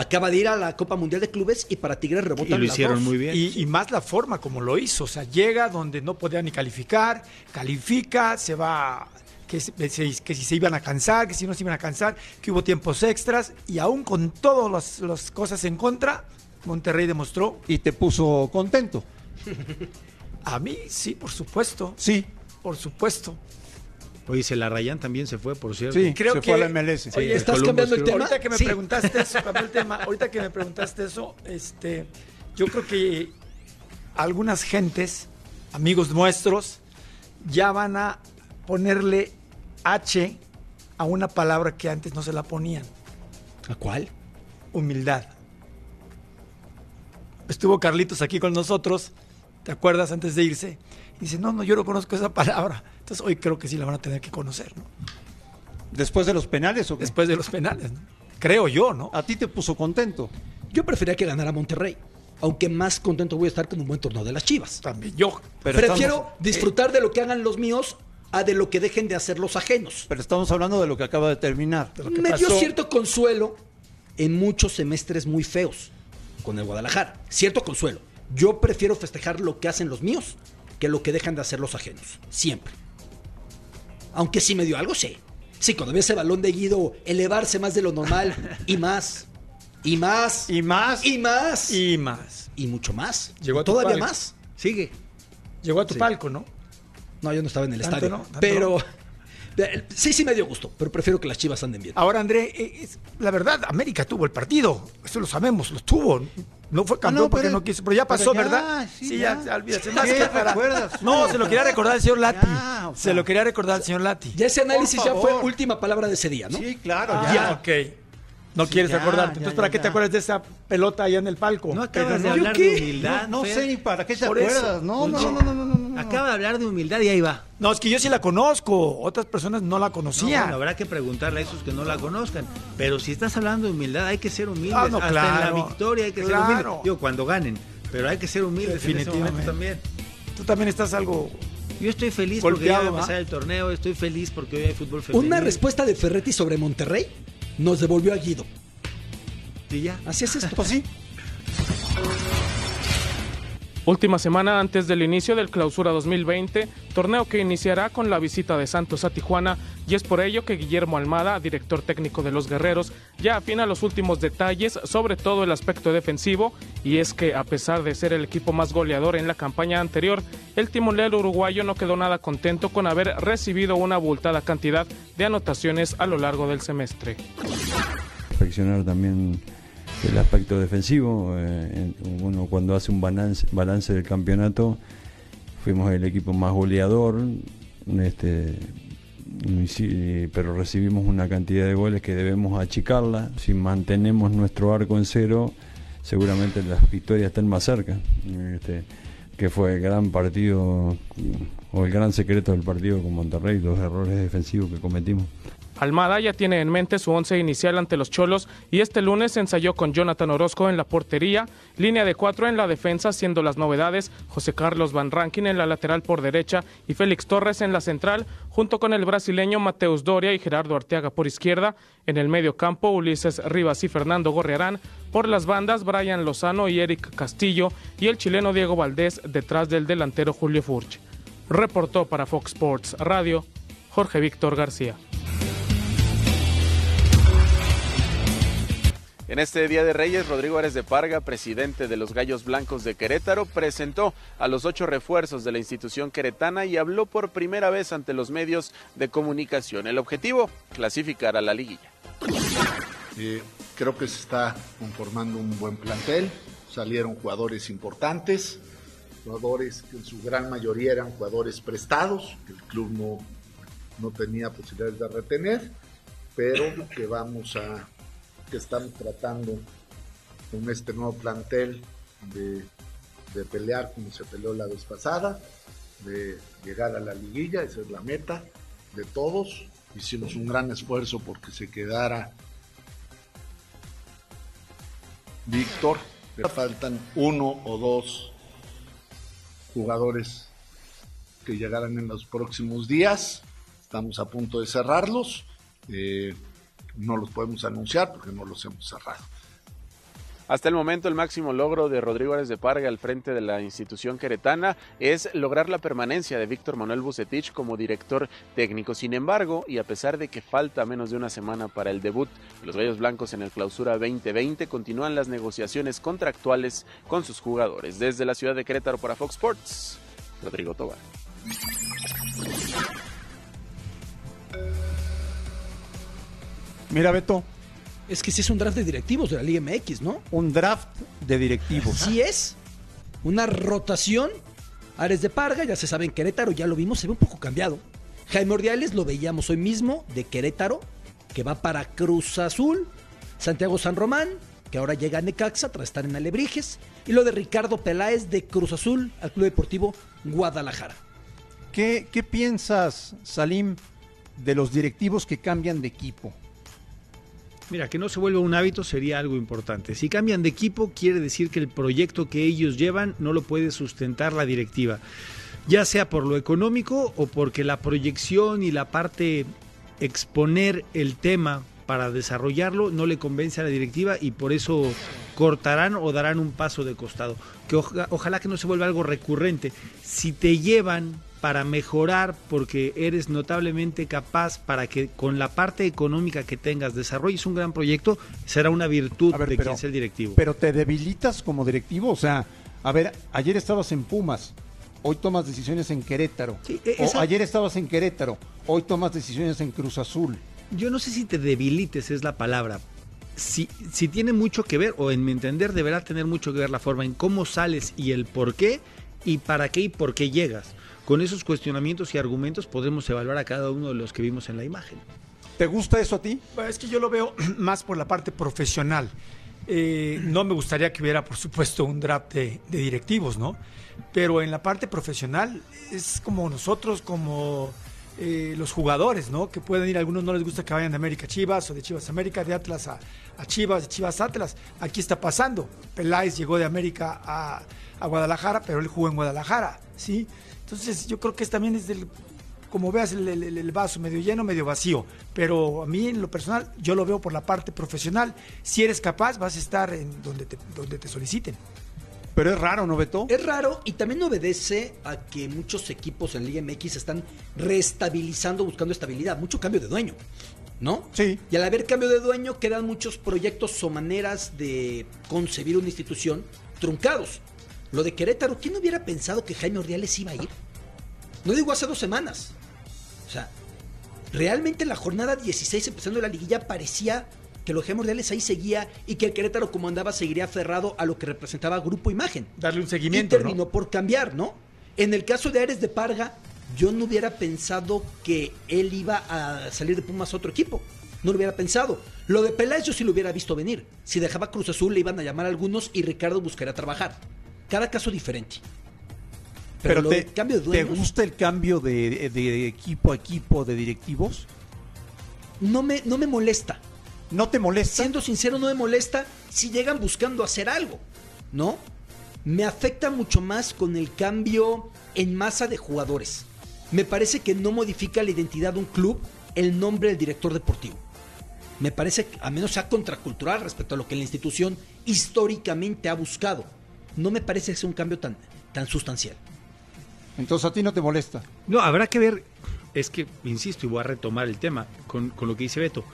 acaba de ir a la Copa Mundial de Clubes y para Tigres rebotan Y lo las hicieron dos. muy bien. Y, y más la forma como lo hizo. O sea, llega donde no podía ni calificar, califica, se va. Que, se- que si se iban a cansar, que si no se iban a cansar, que hubo tiempos extras. Y aún con todas las, las cosas en contra, Monterrey demostró. Y te puso contento. (laughs) A mí, sí, por supuesto. Sí, Por supuesto. Oye, se la Rayan también se fue, por cierto. sí, Creo se que- fue a la MLS. Sí, Oye, el ¿estás Columbus cambiando el tema? Ahorita que me Sí. preguntaste eso, cambié el tema. Ahorita que me preguntaste eso, este, yo creo que algunas gentes, amigos nuestros, ya van a ponerle H a una palabra que antes no se la ponían, ¿A cuál? humildad. Estuvo Carlitos aquí con nosotros, ¿te acuerdas antes de irse? Dice, no, no, yo no conozco esa palabra. Entonces hoy creo que sí la van a tener que conocer, ¿no? Después de los penales, ¿o qué? Después de los penales, ¿no? Creo yo, ¿no? A ti te puso contento. Yo prefería que ganara Monterrey, aunque más contento voy a estar con un buen torneo de las Chivas. También yo. Pero Prefiero estamos- disfrutar de lo que hagan los míos a de lo que dejen de hacer los ajenos. Pero estamos hablando de lo que acaba de terminar. Me dio cierto consuelo en muchos semestres muy feos con el Guadalajara. Cierto consuelo. Yo prefiero festejar lo que hacen los míos que lo que dejan de hacer los ajenos. Siempre. Aunque sí me dio algo, sí. Sí, cuando vi ese balón de Guido elevarse más de lo normal y más. Y más. (laughs) Y más. Y más. Y, Y más. mucho más. Llegó a tu Todavía palco. más. Sigue. Llegó a tu Sí. palco, ¿no? No, yo no estaba en el estadio. no, pero. (laughs) eh, Sí, sí me dio gusto, pero prefiero que las chivas anden bien. Ahora, André, eh, es- la verdad, América tuvo el partido. Eso lo sabemos, lo tuvo. No fue campeón Ah, no, porque pero- no quiso, pero ya pero pasó, ya, ¿verdad? sí, ya, ya. ya, olvídate. ¿Qué Más que para- recuerdas? No, se lo quería recordar al señor Lati. Ya, o Se lo quería recordar al señor Lati. Ya ese análisis ya fue última palabra de ese día, ¿no? Sí, claro, Ah, ya. ok. No Sí, quieres ya, acordarte. Entonces, ya, ¿para qué ya. te acuerdas de esa pelota allá en el palco? No acabas Pero de no, hablar ¿yo de humildad. No sé ni para qué te Por acuerdas. No, no, no, no, no, no, no. Acaba de hablar de humildad y ahí va. No, es que yo sí la conozco. Otras personas no la No, conocían. bueno, habrá que preguntarle a esos que no la conozcan. Pero si estás hablando de humildad, hay que ser humildes. Ah, no, Hasta en claro, la victoria hay que claro. ser humildes. Digo, cuando ganen. Pero hay que ser humildes en ese momento Definitivamente. también. Tú también estás algo. Yo estoy feliz porque ya va a Golpeado, empezar ¿va? el torneo. Estoy feliz porque hoy hay fútbol femenino. Una respuesta de Ferretti sobre Monterrey nos devolvió a Guido. Y ya. Así es esto. Pues sí. (laughs) Última semana antes del inicio del Clausura 2020, torneo que iniciará con la visita de Santos a Tijuana y es por ello que Guillermo Almada, director técnico de los Guerreros, ya afina los últimos detalles sobre todo el aspecto defensivo y es que a pesar de ser el equipo más goleador en la campaña anterior, el timonel uruguayo no quedó nada contento con haber recibido una abultada cantidad de anotaciones a lo largo del semestre. perfeccionar también el aspecto defensivo. eh, uno cuando hace un balance, balance del campeonato, fuimos el equipo más goleador, este, pero recibimos una cantidad de goles que debemos achicarla. Si mantenemos nuestro arco en cero, seguramente las victorias están más cerca. Este, que fue el gran partido o el gran secreto del partido con Monterrey, los errores defensivos que cometimos. Almada ya tiene en mente su once inicial ante los Cholos y este lunes ensayó con Jonathan Orozco en la portería, línea de cuatro en la defensa, siendo las novedades José Carlos Van Rankin en la lateral por derecha y Félix Torres en la central, junto con el brasileño Mateus Doria y Gerardo Arteaga por izquierda. En el medio campo, Ulises Rivas y Fernando Gorriarán. Por las bandas, Brian Lozano y Eric Castillo y el chileno Diego Valdés detrás del delantero Julio Furch. Reportó para Fox Sports Radio Jorge Víctor García. En este Día de Reyes, Rodrigo Ares de Parga, presidente de los Gallos Blancos de Querétaro, presentó a los ocho refuerzos de la institución queretana y habló por primera vez ante los medios de comunicación. El objetivo, clasificar a la liguilla. Creo que se está conformando un buen plantel, salieron jugadores importantes, jugadores que en su gran mayoría eran jugadores prestados, que el club no, no tenía posibilidades de retener, pero que vamos a que estamos tratando con este nuevo plantel de, de pelear como se peleó la vez pasada, de llegar a la liguilla, esa es la meta de todos. Hicimos un gran esfuerzo porque se quedara Víctor. Le faltan uno o dos jugadores que llegarán en los próximos días. Estamos a punto de cerrarlos. Eh, no los podemos anunciar porque no los hemos cerrado. Hasta el momento el máximo logro de Rodrigo Ares de Parga al frente de la institución queretana es lograr la permanencia de Víctor Manuel Bucetich como director técnico. Sin embargo, y a pesar de que falta menos de una semana para el debut de los Gallos Blancos en el Clausura 2020, continúan las negociaciones contractuales con sus jugadores. Desde la ciudad de Querétaro para Fox Sports, Rodrigo Tobar. Mira, Beto. Es que sí es un draft de directivos de la Liga MX, ¿no? Un draft de directivos. Sí es. Una rotación. Ares de Parga, ya se sabe en Querétaro, ya lo vimos, se ve un poco cambiado. Jaime Ordiales lo veíamos hoy mismo de Querétaro, que va para Cruz Azul. Santiago San Román, que ahora llega a Necaxa tras estar en Alebrijes. Y lo de Ricardo Peláez de Cruz Azul al Club Deportivo Guadalajara. ¿Qué, qué piensas, Salim, de los directivos que cambian de equipo? Mira, que no se vuelva un hábito sería algo importante. Si cambian de equipo, quiere decir que el proyecto que ellos llevan no lo puede sustentar la directiva. Ya sea por lo económico o porque la proyección y la parte exponer el tema para desarrollarlo no le convence a la directiva y por eso cortarán o darán un paso de costado. Que oja- ojalá que no se vuelva algo recurrente. Si te llevan para mejorar porque eres notablemente capaz para que con la parte económica que tengas desarrolles un gran proyecto, será una virtud de pero- quien sea el directivo. Pero te debilitas como directivo, o sea, a ver, ayer estabas en Pumas, hoy tomas decisiones en Querétaro. e- esa- O ayer estabas en Querétaro, hoy tomas decisiones en Cruz Azul. Yo no sé si te debilites es la palabra. Si, si tiene mucho que ver, o en mi entender deberá tener mucho que ver la forma en cómo sales y el por qué, y para qué y por qué llegas. Con esos cuestionamientos y argumentos podremos evaluar a cada uno de los que vimos en la imagen. ¿Te gusta eso a ti? Es que yo lo veo (clears throat) más por la parte profesional. Eh, no me gustaría que hubiera, por supuesto, un draft de, de directivos, ¿no? Pero en la parte profesional es como nosotros, como eh, los jugadores, ¿no? Que pueden ir, a algunos no les gusta que vayan de América a Chivas o de Chivas a América, de Atlas a, a Chivas, de Chivas a Atlas. Aquí está pasando. Peláez llegó de América a, a Guadalajara, pero él jugó en Guadalajara, ¿sí? Entonces yo creo que es también es del, como veas el, el- el vaso medio lleno, medio vacío. Pero a mí en lo personal yo lo veo por la parte profesional. Si eres capaz, vas a estar en donde te, donde te soliciten. Pero es raro, ¿no, Beto? Es raro y también obedece a que muchos equipos en Liga MX están reestabilizando, buscando estabilidad. Mucho cambio de dueño, ¿no? Sí. Y al haber cambio de dueño quedan muchos proyectos o maneras de concebir una institución truncados. Lo de Querétaro, ¿quién hubiera pensado que Jaime Ordiales iba a ir? No digo hace dos semanas. O sea, realmente la jornada 16 empezando la liguilla parecía que lo de Jaime Ordiales ahí seguía y que el Querétaro como andaba seguiría aferrado a lo que representaba Grupo Imagen. Darle un seguimiento, Y terminó por cambiar, ¿no? En el caso de Ares de Parga, yo no hubiera pensado que él iba a salir de Pumas a otro equipo. No lo hubiera pensado. Lo de Peláez yo sí lo hubiera visto venir. Si dejaba Cruz Azul le iban a llamar a algunos y Ricardo buscaría trabajar. Cada caso diferente. Pero, Pero te, cambio de ¿te dueños gusta el cambio de, de equipo a equipo de directivos? no me, no me molesta. ¿No te molesta? Siendo sincero, no me molesta si llegan buscando hacer algo, ¿no? Me afecta mucho más con el cambio en masa de jugadores. Me parece que no modifica la identidad de un club el nombre del director deportivo. Me parece que a menos sea contracultural respecto a lo que la institución históricamente ha buscado. No me parece que sea un cambio tan, tan sustancial. Entonces a ti no te molesta. No, habrá que ver, es que, insisto, y voy a retomar el tema con, con lo que dice Beto,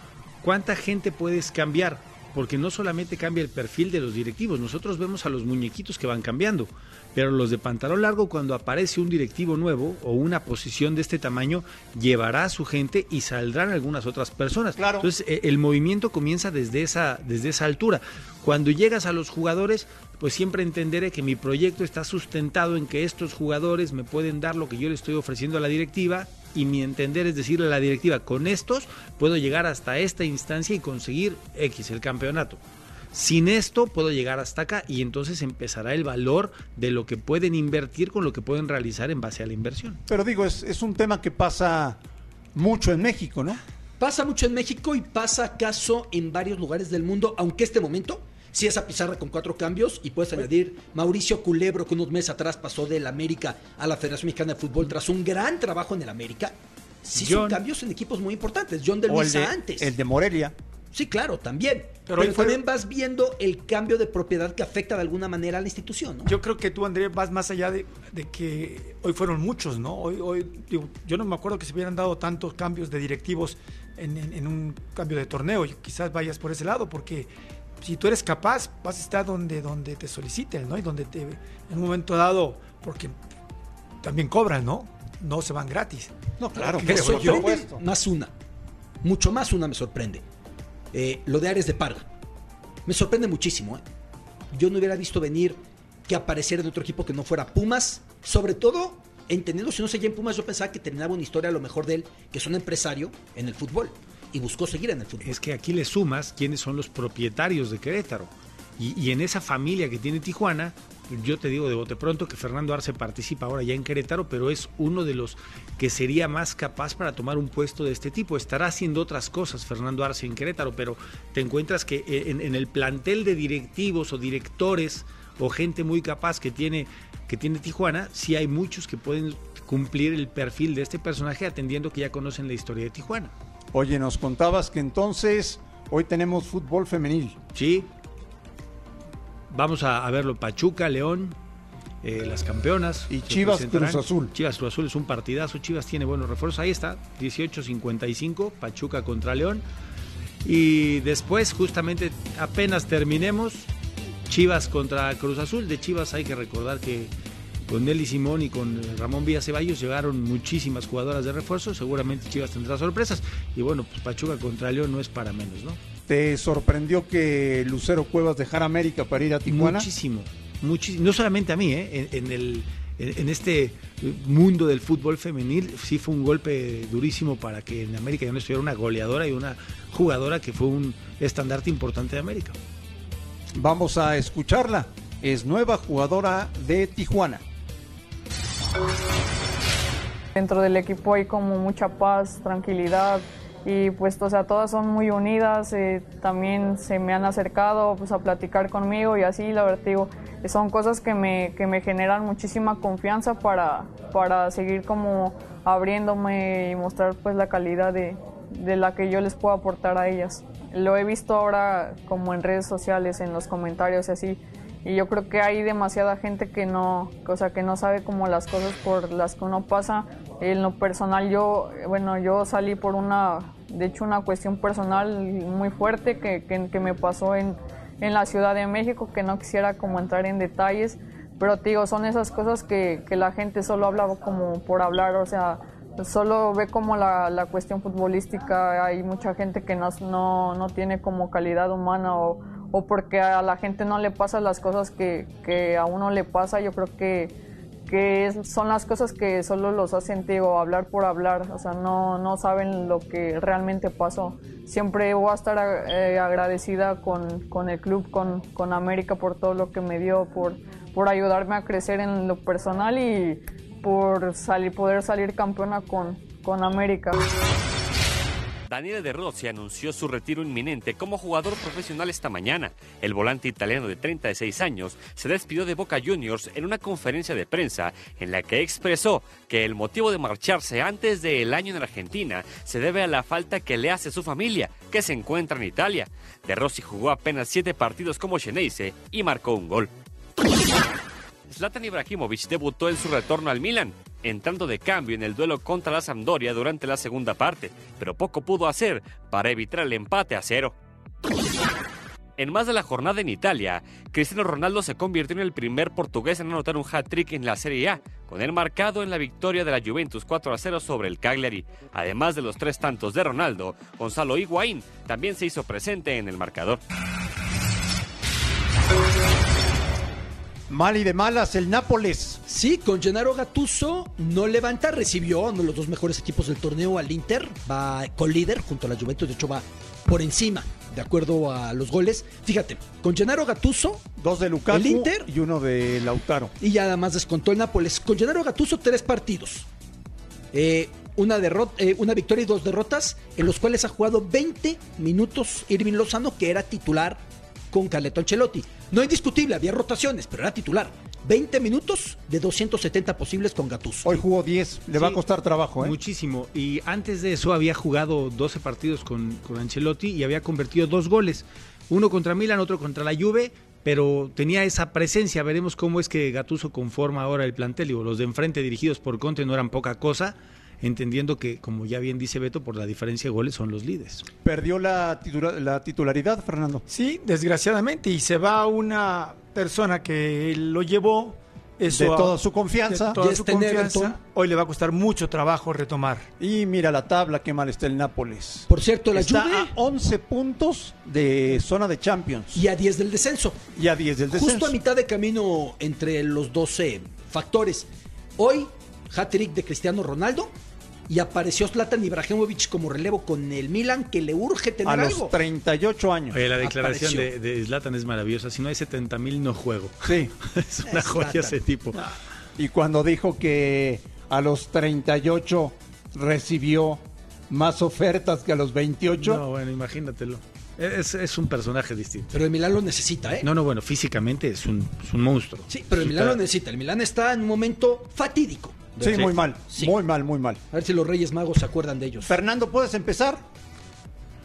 ¿cuánta gente puedes cambiar? Porque no solamente cambia el perfil de los directivos, nosotros vemos a los muñequitos que van cambiando, pero los de pantalón largo cuando aparece un directivo nuevo o una posición de este tamaño, llevará a su gente y saldrán algunas otras personas. Claro. Entonces eh, el movimiento comienza desde esa, desde esa altura. Cuando llegas a los jugadores, pues siempre entenderé que mi proyecto está sustentado en que estos jugadores me pueden dar lo que yo le estoy ofreciendo a la directiva y mi entender es decirle a la directiva, con estos puedo llegar hasta esta instancia y conseguir X, el campeonato. Sin esto puedo llegar hasta acá y entonces empezará el valor de lo que pueden invertir con lo que pueden realizar en base a la inversión. Pero digo, es, es un tema que pasa mucho en México, ¿no? Pasa mucho en México y pasa acaso en varios lugares del mundo, aunque este momento sí esa pizarra con cuatro cambios y puedes añadir Mauricio Culebro que unos meses atrás pasó del América a la Federación Mexicana de Fútbol tras un gran trabajo en el América. Sí son cambios en equipos muy importantes. John de el Luisa de, antes. el de Morelia. Sí, claro, también. Pero Pero, hoy fue- también vas viendo el cambio de propiedad que afecta de alguna manera a la institución, ¿no? Yo creo que tú, Andrés, vas más allá de, de que hoy fueron muchos, ¿no? Hoy, hoy digo, yo no me acuerdo que se hubieran dado tantos cambios de directivos en, en- en un cambio de torneo. Y quizás vayas por ese lado, porque si tú eres capaz, vas a estar donde, donde te soliciten, ¿no? Y donde te, en un momento dado, porque también cobran, ¿no? No se van gratis. No, claro, me sorprende más una. Mucho más una me sorprende. Eh, lo de Ares de Parga. Me sorprende muchísimo. ¿eh? Yo no hubiera visto venir que apareciera en otro equipo que no fuera Pumas. Sobre todo, entendiendo, si no seguía en Pumas, yo pensaba que terminaba una historia a lo mejor de él, que es un empresario en el fútbol. Y buscó seguir en el fútbol. Es que aquí le sumas quiénes son los propietarios de Querétaro. Y, en esa familia que tiene Tijuana, yo te digo de bote pronto que Fernando Arce participa ahora ya en Querétaro, pero es uno de los que sería más capaz para tomar un puesto de este tipo. Estará haciendo otras cosas Fernando Arce en Querétaro, pero te encuentras que eh, en, en el plantel de directivos o directores o gente muy capaz que tiene, que tiene Tijuana, sí hay muchos que pueden cumplir el perfil de este personaje atendiendo que ya conocen la historia de Tijuana. Oye, nos contabas que entonces hoy tenemos fútbol femenil. Sí. Vamos a, a verlo Pachuca, León, eh, las campeonas. Y Chivas. Cruz Azul. Chivas Cruz Azul es un partidazo. Chivas tiene buenos refuerzos. Ahí está, 18-55, Pachuca contra León. Y después, justamente, apenas terminemos, Chivas contra Cruz Azul. De Chivas hay que recordar que con Nelly Simón y con eh, Ramón Villa Ceballos llegaron muchísimas jugadoras de refuerzo. Seguramente Chivas tendrá sorpresas. Y bueno, pues Pachuca contra León no es para menos, ¿no? ¿Te sorprendió que Lucero Cuevas dejara América para ir a Tijuana? Muchísimo, muchísimo. No solamente a mí, ¿eh? en, en el, en, en este mundo del fútbol femenil sí fue un golpe durísimo para que en América ya no estuviera una goleadora y una jugadora que fue un estandarte importante de América. Vamos a escucharla. Es nueva jugadora de Tijuana. Dentro del equipo hay como mucha paz, tranquilidad y pues o sea, todas son muy unidas, eh, también se me han acercado pues a platicar conmigo y así, la verdad digo, son cosas que me, que me generan muchísima confianza para, para seguir como abriéndome y mostrar pues la calidad de, de la que yo les puedo aportar a ellas. Lo he visto ahora como en redes sociales, en los comentarios y así, y yo creo que hay demasiada gente que no, o sea, que no sabe como las cosas por las que uno pasa. En lo personal yo, bueno, yo salí por una, de hecho una cuestión personal muy fuerte que, que, que me pasó en, en la Ciudad de México, que no quisiera como entrar en detalles, pero te digo, son esas cosas que, que la gente solo habla como por hablar, o sea, solo ve como la, la cuestión futbolística, hay mucha gente que no, no, no tiene como calidad humana o, o porque a la gente no le pasan las cosas que, a uno le pasa, yo creo que, que son las cosas que solo los hacen, digo, hablar por hablar, o sea, no, no saben lo que realmente pasó. Siempre voy a estar eh, agradecida con, con el club, con, con América por todo lo que me dio, por, por ayudarme a crecer en lo personal y por salir, poder salir campeona con, con América. Daniele De Rossi anunció su retiro inminente como jugador profesional esta mañana. El volante italiano de 36 años se despidió de Boca Juniors en una conferencia de prensa en la que expresó que el motivo de marcharse antes del año en Argentina se debe a la falta que le hace su familia, que se encuentra en Italia. De Rossi jugó apenas siete partidos como Xeneize y marcó un gol. Zlatan Ibrahimovic debutó en su retorno al Milan, entrando de cambio en el duelo contra la Sampdoria durante la segunda parte, pero poco pudo hacer para evitar el empate a cero. En más de la jornada en Italia, Cristiano Ronaldo se convirtió en el primer portugués en anotar un hat-trick en la Serie A, con el marcado en la victoria de la Juventus 4 a 0 sobre el Cagliari. Además de los tres tantos de Ronaldo, Gonzalo Higuaín también se hizo presente en el marcador. Mal y de malas el Nápoles. Sí, con Gennaro Gattuso no levanta, recibió uno de los dos mejores equipos del torneo al Inter, va con líder junto a la Juventus, de hecho va por encima, de acuerdo a los goles. Fíjate, con Gennaro Gattuso, Dos de Lukaku el Inter y uno de Lautaro. y ya además descontó el Nápoles. Con Gennaro Gattuso tres partidos. Eh, una, derrota, eh, una victoria y dos derrotas, en los cuales ha jugado 20 minutos Irving Lozano, que era titular con Carleto Ancelotti. No indiscutible, había rotaciones, pero era titular. 20 minutos de 270 posibles con Gattuso. Hoy jugó 10, le va a costar trabajo, ¿eh? Muchísimo. Y antes de eso había jugado 12 partidos con, con Ancelotti y había convertido dos goles. Uno contra Milan, otro contra la Juve, pero tenía esa presencia. Veremos cómo es que Gatuso conforma ahora el plantel. Digo, los de enfrente dirigidos por Conte no eran poca cosa, entendiendo que, como ya bien dice Beto, por la diferencia de goles son los líderes. Perdió la, titula- la titularidad, Fernando. Sí, desgraciadamente, y se va una persona que lo llevó eso De a- toda su confianza. toda Ya su está en confianza. Hoy le va a costar mucho trabajo retomar. Y mira la tabla, qué mal está el Nápoles. Por cierto, la está Juve- a 11 puntos de zona de Champions. Y a 10 del descenso. Y a 10 del descenso. Justo a mitad de camino entre los 12 factores. Hoy, hat-trick de Cristiano Ronaldo y apareció Zlatan Ibrahimovic como relevo con el Milan que le urge tener a los algo. 38 años. Oye, la declaración Apareció. de, de Zlatan es maravillosa. Si no hay 70 mil, no juego. Sí. (laughs) es una joya Zlatan. ese tipo. Y cuando dijo que a los 38 recibió más ofertas que a los 28. No, bueno, imagínatelo. Es, es un personaje distinto. Pero el Milan lo necesita, ¿eh? No, no, bueno, físicamente es un, es un monstruo. Sí, pero el Milan lo necesita. El Milan está en un momento fatídico. Sí, muy mal. Sí. Muy mal, muy mal. A ver si los Reyes Magos se acuerdan de ellos. Fernando, ¿puedes empezar?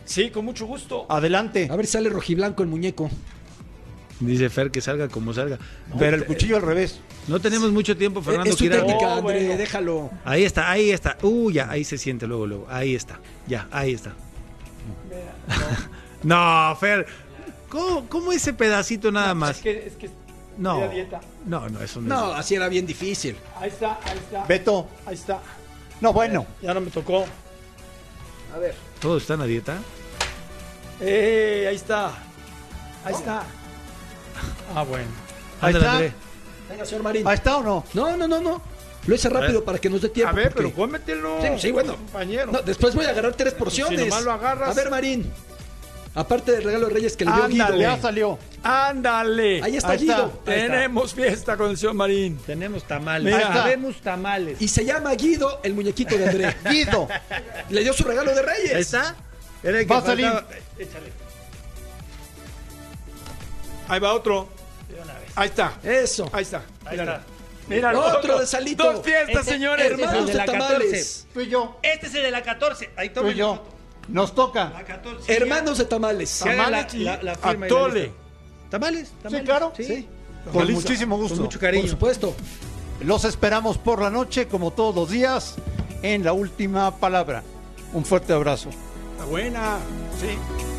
Sí, con mucho gusto. Adelante. A ver si sale rojiblanco el muñeco. Dice Fer que salga como salga. Pero el cuchillo al revés. No tenemos mucho tiempo, Fernando. es quiera- técnica, Oh, André, bueno. déjalo. Ahí está, ahí está. Uh, ya, ahí se siente luego, luego. Ahí está. Ya, ahí está. (laughs) no, Fer. ¿Cómo, cómo ese pedacito nada más? Es que, es que No. dieta. No, no, eso no, No, es. así era bien difícil. Ahí está, ahí está. Beto. Ahí está. No, bueno. Ya no me tocó. A ver. ¿Todos están a dieta? Eh, ahí está. Ahí está. Ah, bueno. Ahí Ándale, está. André. Venga, señor Marín. ¿Ahí está o no? No, no, no, no. Lo hice rápido para que nos dé tiempo. A ver, porque- pero cómetelo. Sí, sí, bueno. Compañero. No, después voy a agarrar tres porciones. Si nomás lo agarras. A ver, Marín. Aparte del regalo de Reyes que le dio Ándale, Guido. ya salió. Ándale. Ahí está Ahí está. Guido. Tenemos fiesta con el señor Marín. Tenemos tamales. Mira. Tenemos tamales. Y se llama Guido, el muñequito de André. (laughs) Guido. Le dio su regalo de Reyes. Ahí está. Era el que Va a salir. Échale. Ahí va otro. Ahí está. Eso. Ahí está. Ahí Míralo. está. Míralo. Otro de Salito. Dos fiestas, Este- señores. hermanos Este es el de la tamales. 14. Tú y yo. Este es el de la 14. Ahí y yo. Nos toca. La 14. Hermanos de tamales. Tamales la, y la, la firma atole. ¿Tamales? ¿Tamales? claro. Sí. Con Con muchísimo gusto. Con mucho cariño. Por supuesto. Los esperamos por la noche, como todos los días, en la última palabra. Un fuerte abrazo. Está buena. Sí.